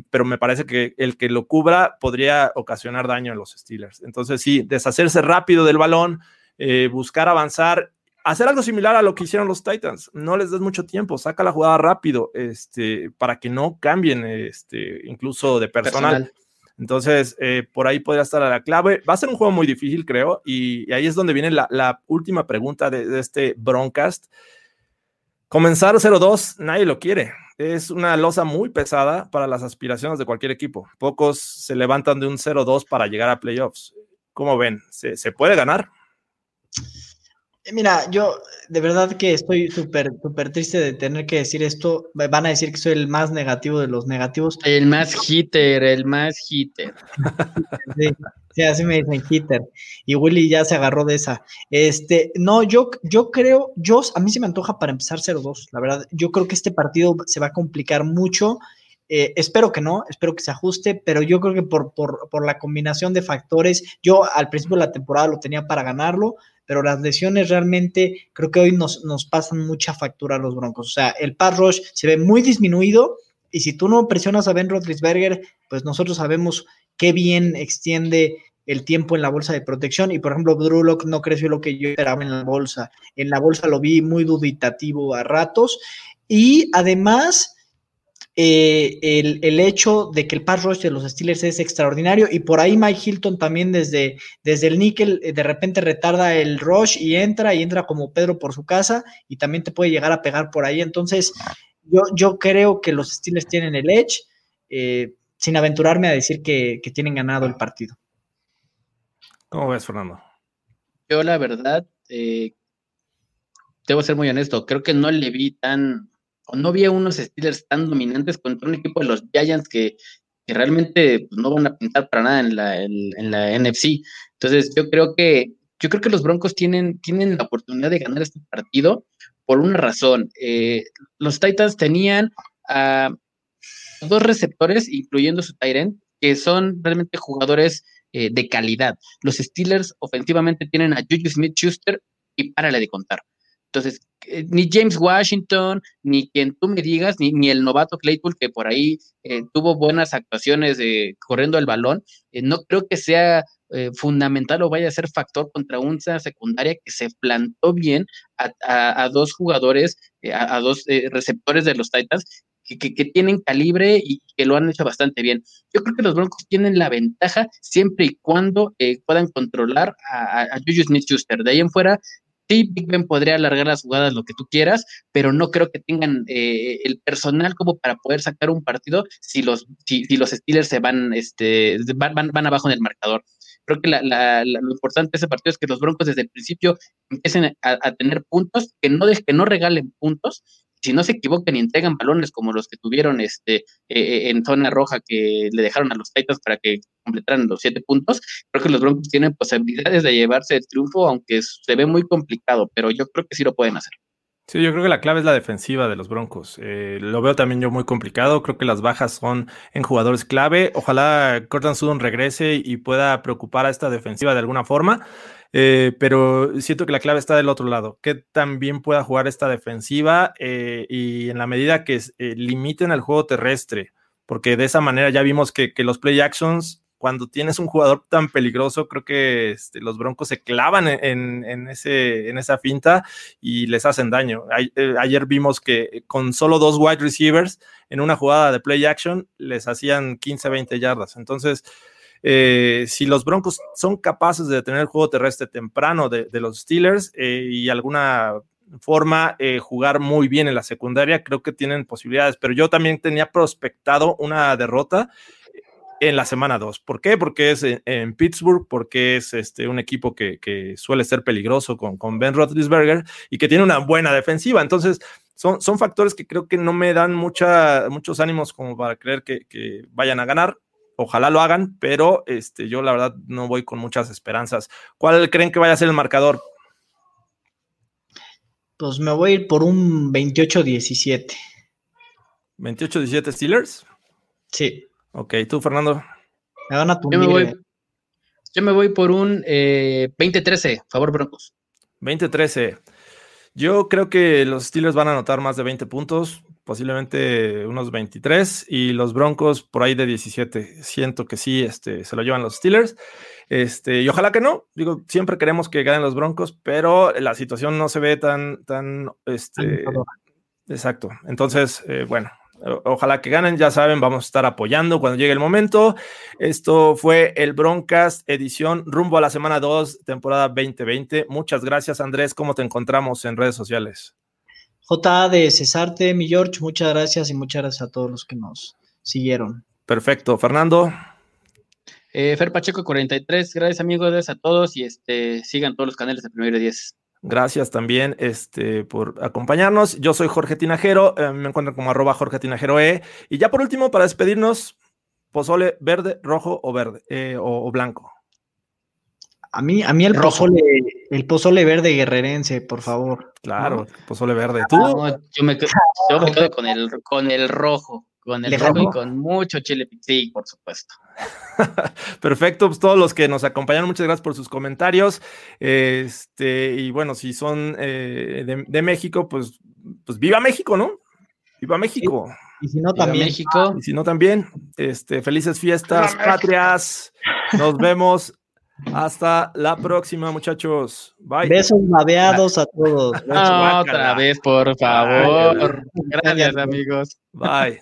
pero me parece que el que lo cubra podría ocasionar daño a los Steelers. Entonces, sí, deshacerse rápido del balón, eh, buscar avanzar hacer algo similar a lo que hicieron los Titans. No les des mucho tiempo, saca la jugada rápido, este, para que no cambien, este, incluso de personal. Entonces, eh, por ahí podría estar la clave. Va a ser un juego muy difícil, creo, y, ahí es donde viene la, última pregunta de, este broadcast. Comenzar 0-2, nadie lo quiere. Es una losa muy pesada para las aspiraciones de cualquier equipo. Pocos se levantan de un 0-2 para llegar a playoffs. ¿Cómo ven? ¿Se, ¿Se puede ganar? Mira, yo de verdad que estoy súper, súper triste de tener que decir esto. Van a decir que soy el más negativo de los negativos. El más hitter, el más hitter. Sí, así me dicen hitter. Y Willy ya se agarró de esa. Este, no, yo, yo creo, yo, a mí se me antoja para empezar 0-2, la verdad. Yo creo que este partido se va a complicar mucho. Eh, espero que no, espero que se ajuste, pero yo creo que por, por, por, la combinación de factores, yo al principio de la temporada lo tenía para ganarlo, pero las lesiones realmente creo que hoy nos, nos pasan mucha factura a los Broncos. O sea, el pass rush se ve muy disminuido y si tú no presionas a Ben Roethlisberger, pues nosotros sabemos qué bien extiende el tiempo en la bolsa de protección y por ejemplo Drew no creció lo que yo esperaba en la bolsa. En la bolsa lo vi muy dubitativo a ratos y además eh, el, hecho de que el pass rush de los Steelers es extraordinario y por ahí Mike Hilton también desde, desde el níquel eh, de repente retarda el rush y entra y entra como Pedro por su casa y también te puede llegar a pegar por ahí. Entonces, yo, yo creo que los Steelers tienen el edge, eh, sin aventurarme a decir que, que tienen ganado el partido. ¿Cómo ves, Fernando? Yo la verdad, debo ser muy honesto, creo que no le vi tan no había unos Steelers tan dominantes contra un equipo de los Giants que, realmente pues, no van a pintar para nada en la, NFC. Entonces, yo creo que yo creo que los Broncos tienen, tienen la oportunidad de ganar este partido por una razón. Eh, los Titans tenían a dos receptores, incluyendo su Tyrant, que son realmente jugadores eh, de calidad. Los Steelers ofensivamente tienen a Juju Smith Schuster y párale de contar. Entonces, eh, ni James Washington, ni quien tú me digas, ni, ni el novato Claypool, que por ahí eh, tuvo buenas actuaciones de corriendo el balón, eh, no creo que sea fundamental o vaya a ser factor contra una secundaria que se plantó bien a, dos jugadores, a, dos receptores de los Titans que, que, tienen calibre y que lo han hecho bastante bien. Yo creo que los Broncos tienen la ventaja siempre y cuando puedan controlar a, a Juju Smith-Schuster. De ahí en fuera, sí, Big Ben podría alargar las jugadas, lo que tú quieras, pero no creo que tengan eh, el personal como para poder sacar un partido si los, si, los Steelers se van, este, van, van, abajo en el marcador. Creo que lo importante de ese partido es que los Broncos desde el principio empiecen a, tener puntos, que no, que no regalen puntos, si no se equivocan y entregan balones como los que tuvieron este, eh, eh, en zona roja que le dejaron a los Titans para que completaran los siete puntos, creo que los Broncos tienen posibilidades de llevarse el triunfo, aunque se ve muy complicado, pero yo creo que sí lo pueden hacer. Sí, yo creo que la clave es la defensiva de los Broncos. Eh, lo veo también yo muy complicado. Creo que las bajas son en jugadores clave. Ojalá Cortan Sudon regrese y pueda preocupar a esta defensiva de alguna forma. Eh, pero siento que la clave está del otro lado, que también pueda jugar esta defensiva eh, y en la medida que limiten el juego terrestre, porque de esa manera ya vimos que, los play actions, cuando tienes un jugador tan peligroso, creo que este, los Broncos se clavan en, ese, en esa finta y les hacen daño. ayer vimos que con solo dos wide receivers en una jugada de play action les hacían 15, 20 yardas. Entonces, eh, si los Broncos son capaces de tener el juego terrestre temprano de, los Steelers eh, y alguna forma eh, jugar muy bien en la secundaria, creo que tienen posibilidades, pero yo también tenía prospectado una derrota en la semana 2. ¿Por qué? Porque es en, Pittsburgh, porque es este, un equipo que, suele ser peligroso con, con, Ben Roethlisberger y que tiene una buena defensiva. Entonces, son, son factores que creo que no me dan mucha, muchos ánimos como para creer que, que vayan a ganar. Ojalá lo hagan, pero este, yo la verdad no voy con muchas esperanzas. ¿Cuál creen que vaya a ser el marcador? Pues me voy a ir por un 28-17. ¿28-17 Steelers? Sí. Ok, ¿tú, Fernando? Me van a yo, me voy, yo me voy por un eh, 20-13, favor Broncos. 20-13. Yo creo que los Steelers van a anotar más de 20 puntos posiblemente unos 23 y los Broncos por ahí de 17. Siento que sí, este, se lo llevan los Steelers. Este, y ojalá que no. Digo, siempre queremos que ganen los Broncos, pero la situación no se ve tan, tan, este, exacto. Entonces, eh, bueno, ojalá que ganen, ya saben, vamos a estar apoyando cuando llegue el momento. Esto fue el Broncast edición rumbo a la semana 2, temporada 2020. Muchas gracias, Andrés. ¿Cómo te encontramos en redes sociales? J. de Cesarte, mi George, muchas gracias y muchas gracias a todos los que nos siguieron. Perfecto. Fernando. Eh, Fer Pacheco 43, gracias amigos a todos y este sigan todos los canales de Primero 10. Gracias también este, por acompañarnos. Yo soy Jorge Tinajero, eh, me encuentran como arroba Jorge Tinajero E. Y ya por último, para despedirnos, pozole verde, rojo o verde eh, o blanco. A mí, a mí el pozole, el pozole verde guerrerense, por favor. Claro, pozole verde. ¿Tú? yo, me, quedo con el, con el rojo, con el rojo y con mucho chile sí, por supuesto. Perfecto, pues todos los que nos acompañaron, muchas gracias por sus comentarios. Este, y bueno, si son eh, de, México, pues, pues viva México, ¿no? Viva México. Y si no, también. México. Y si no, también. Este, felices fiestas, patrias. Nos vemos hasta la próxima, muchachos. Bye. Besos babeados a todos. otra vez, por favor. Gracias, amigos. Bye.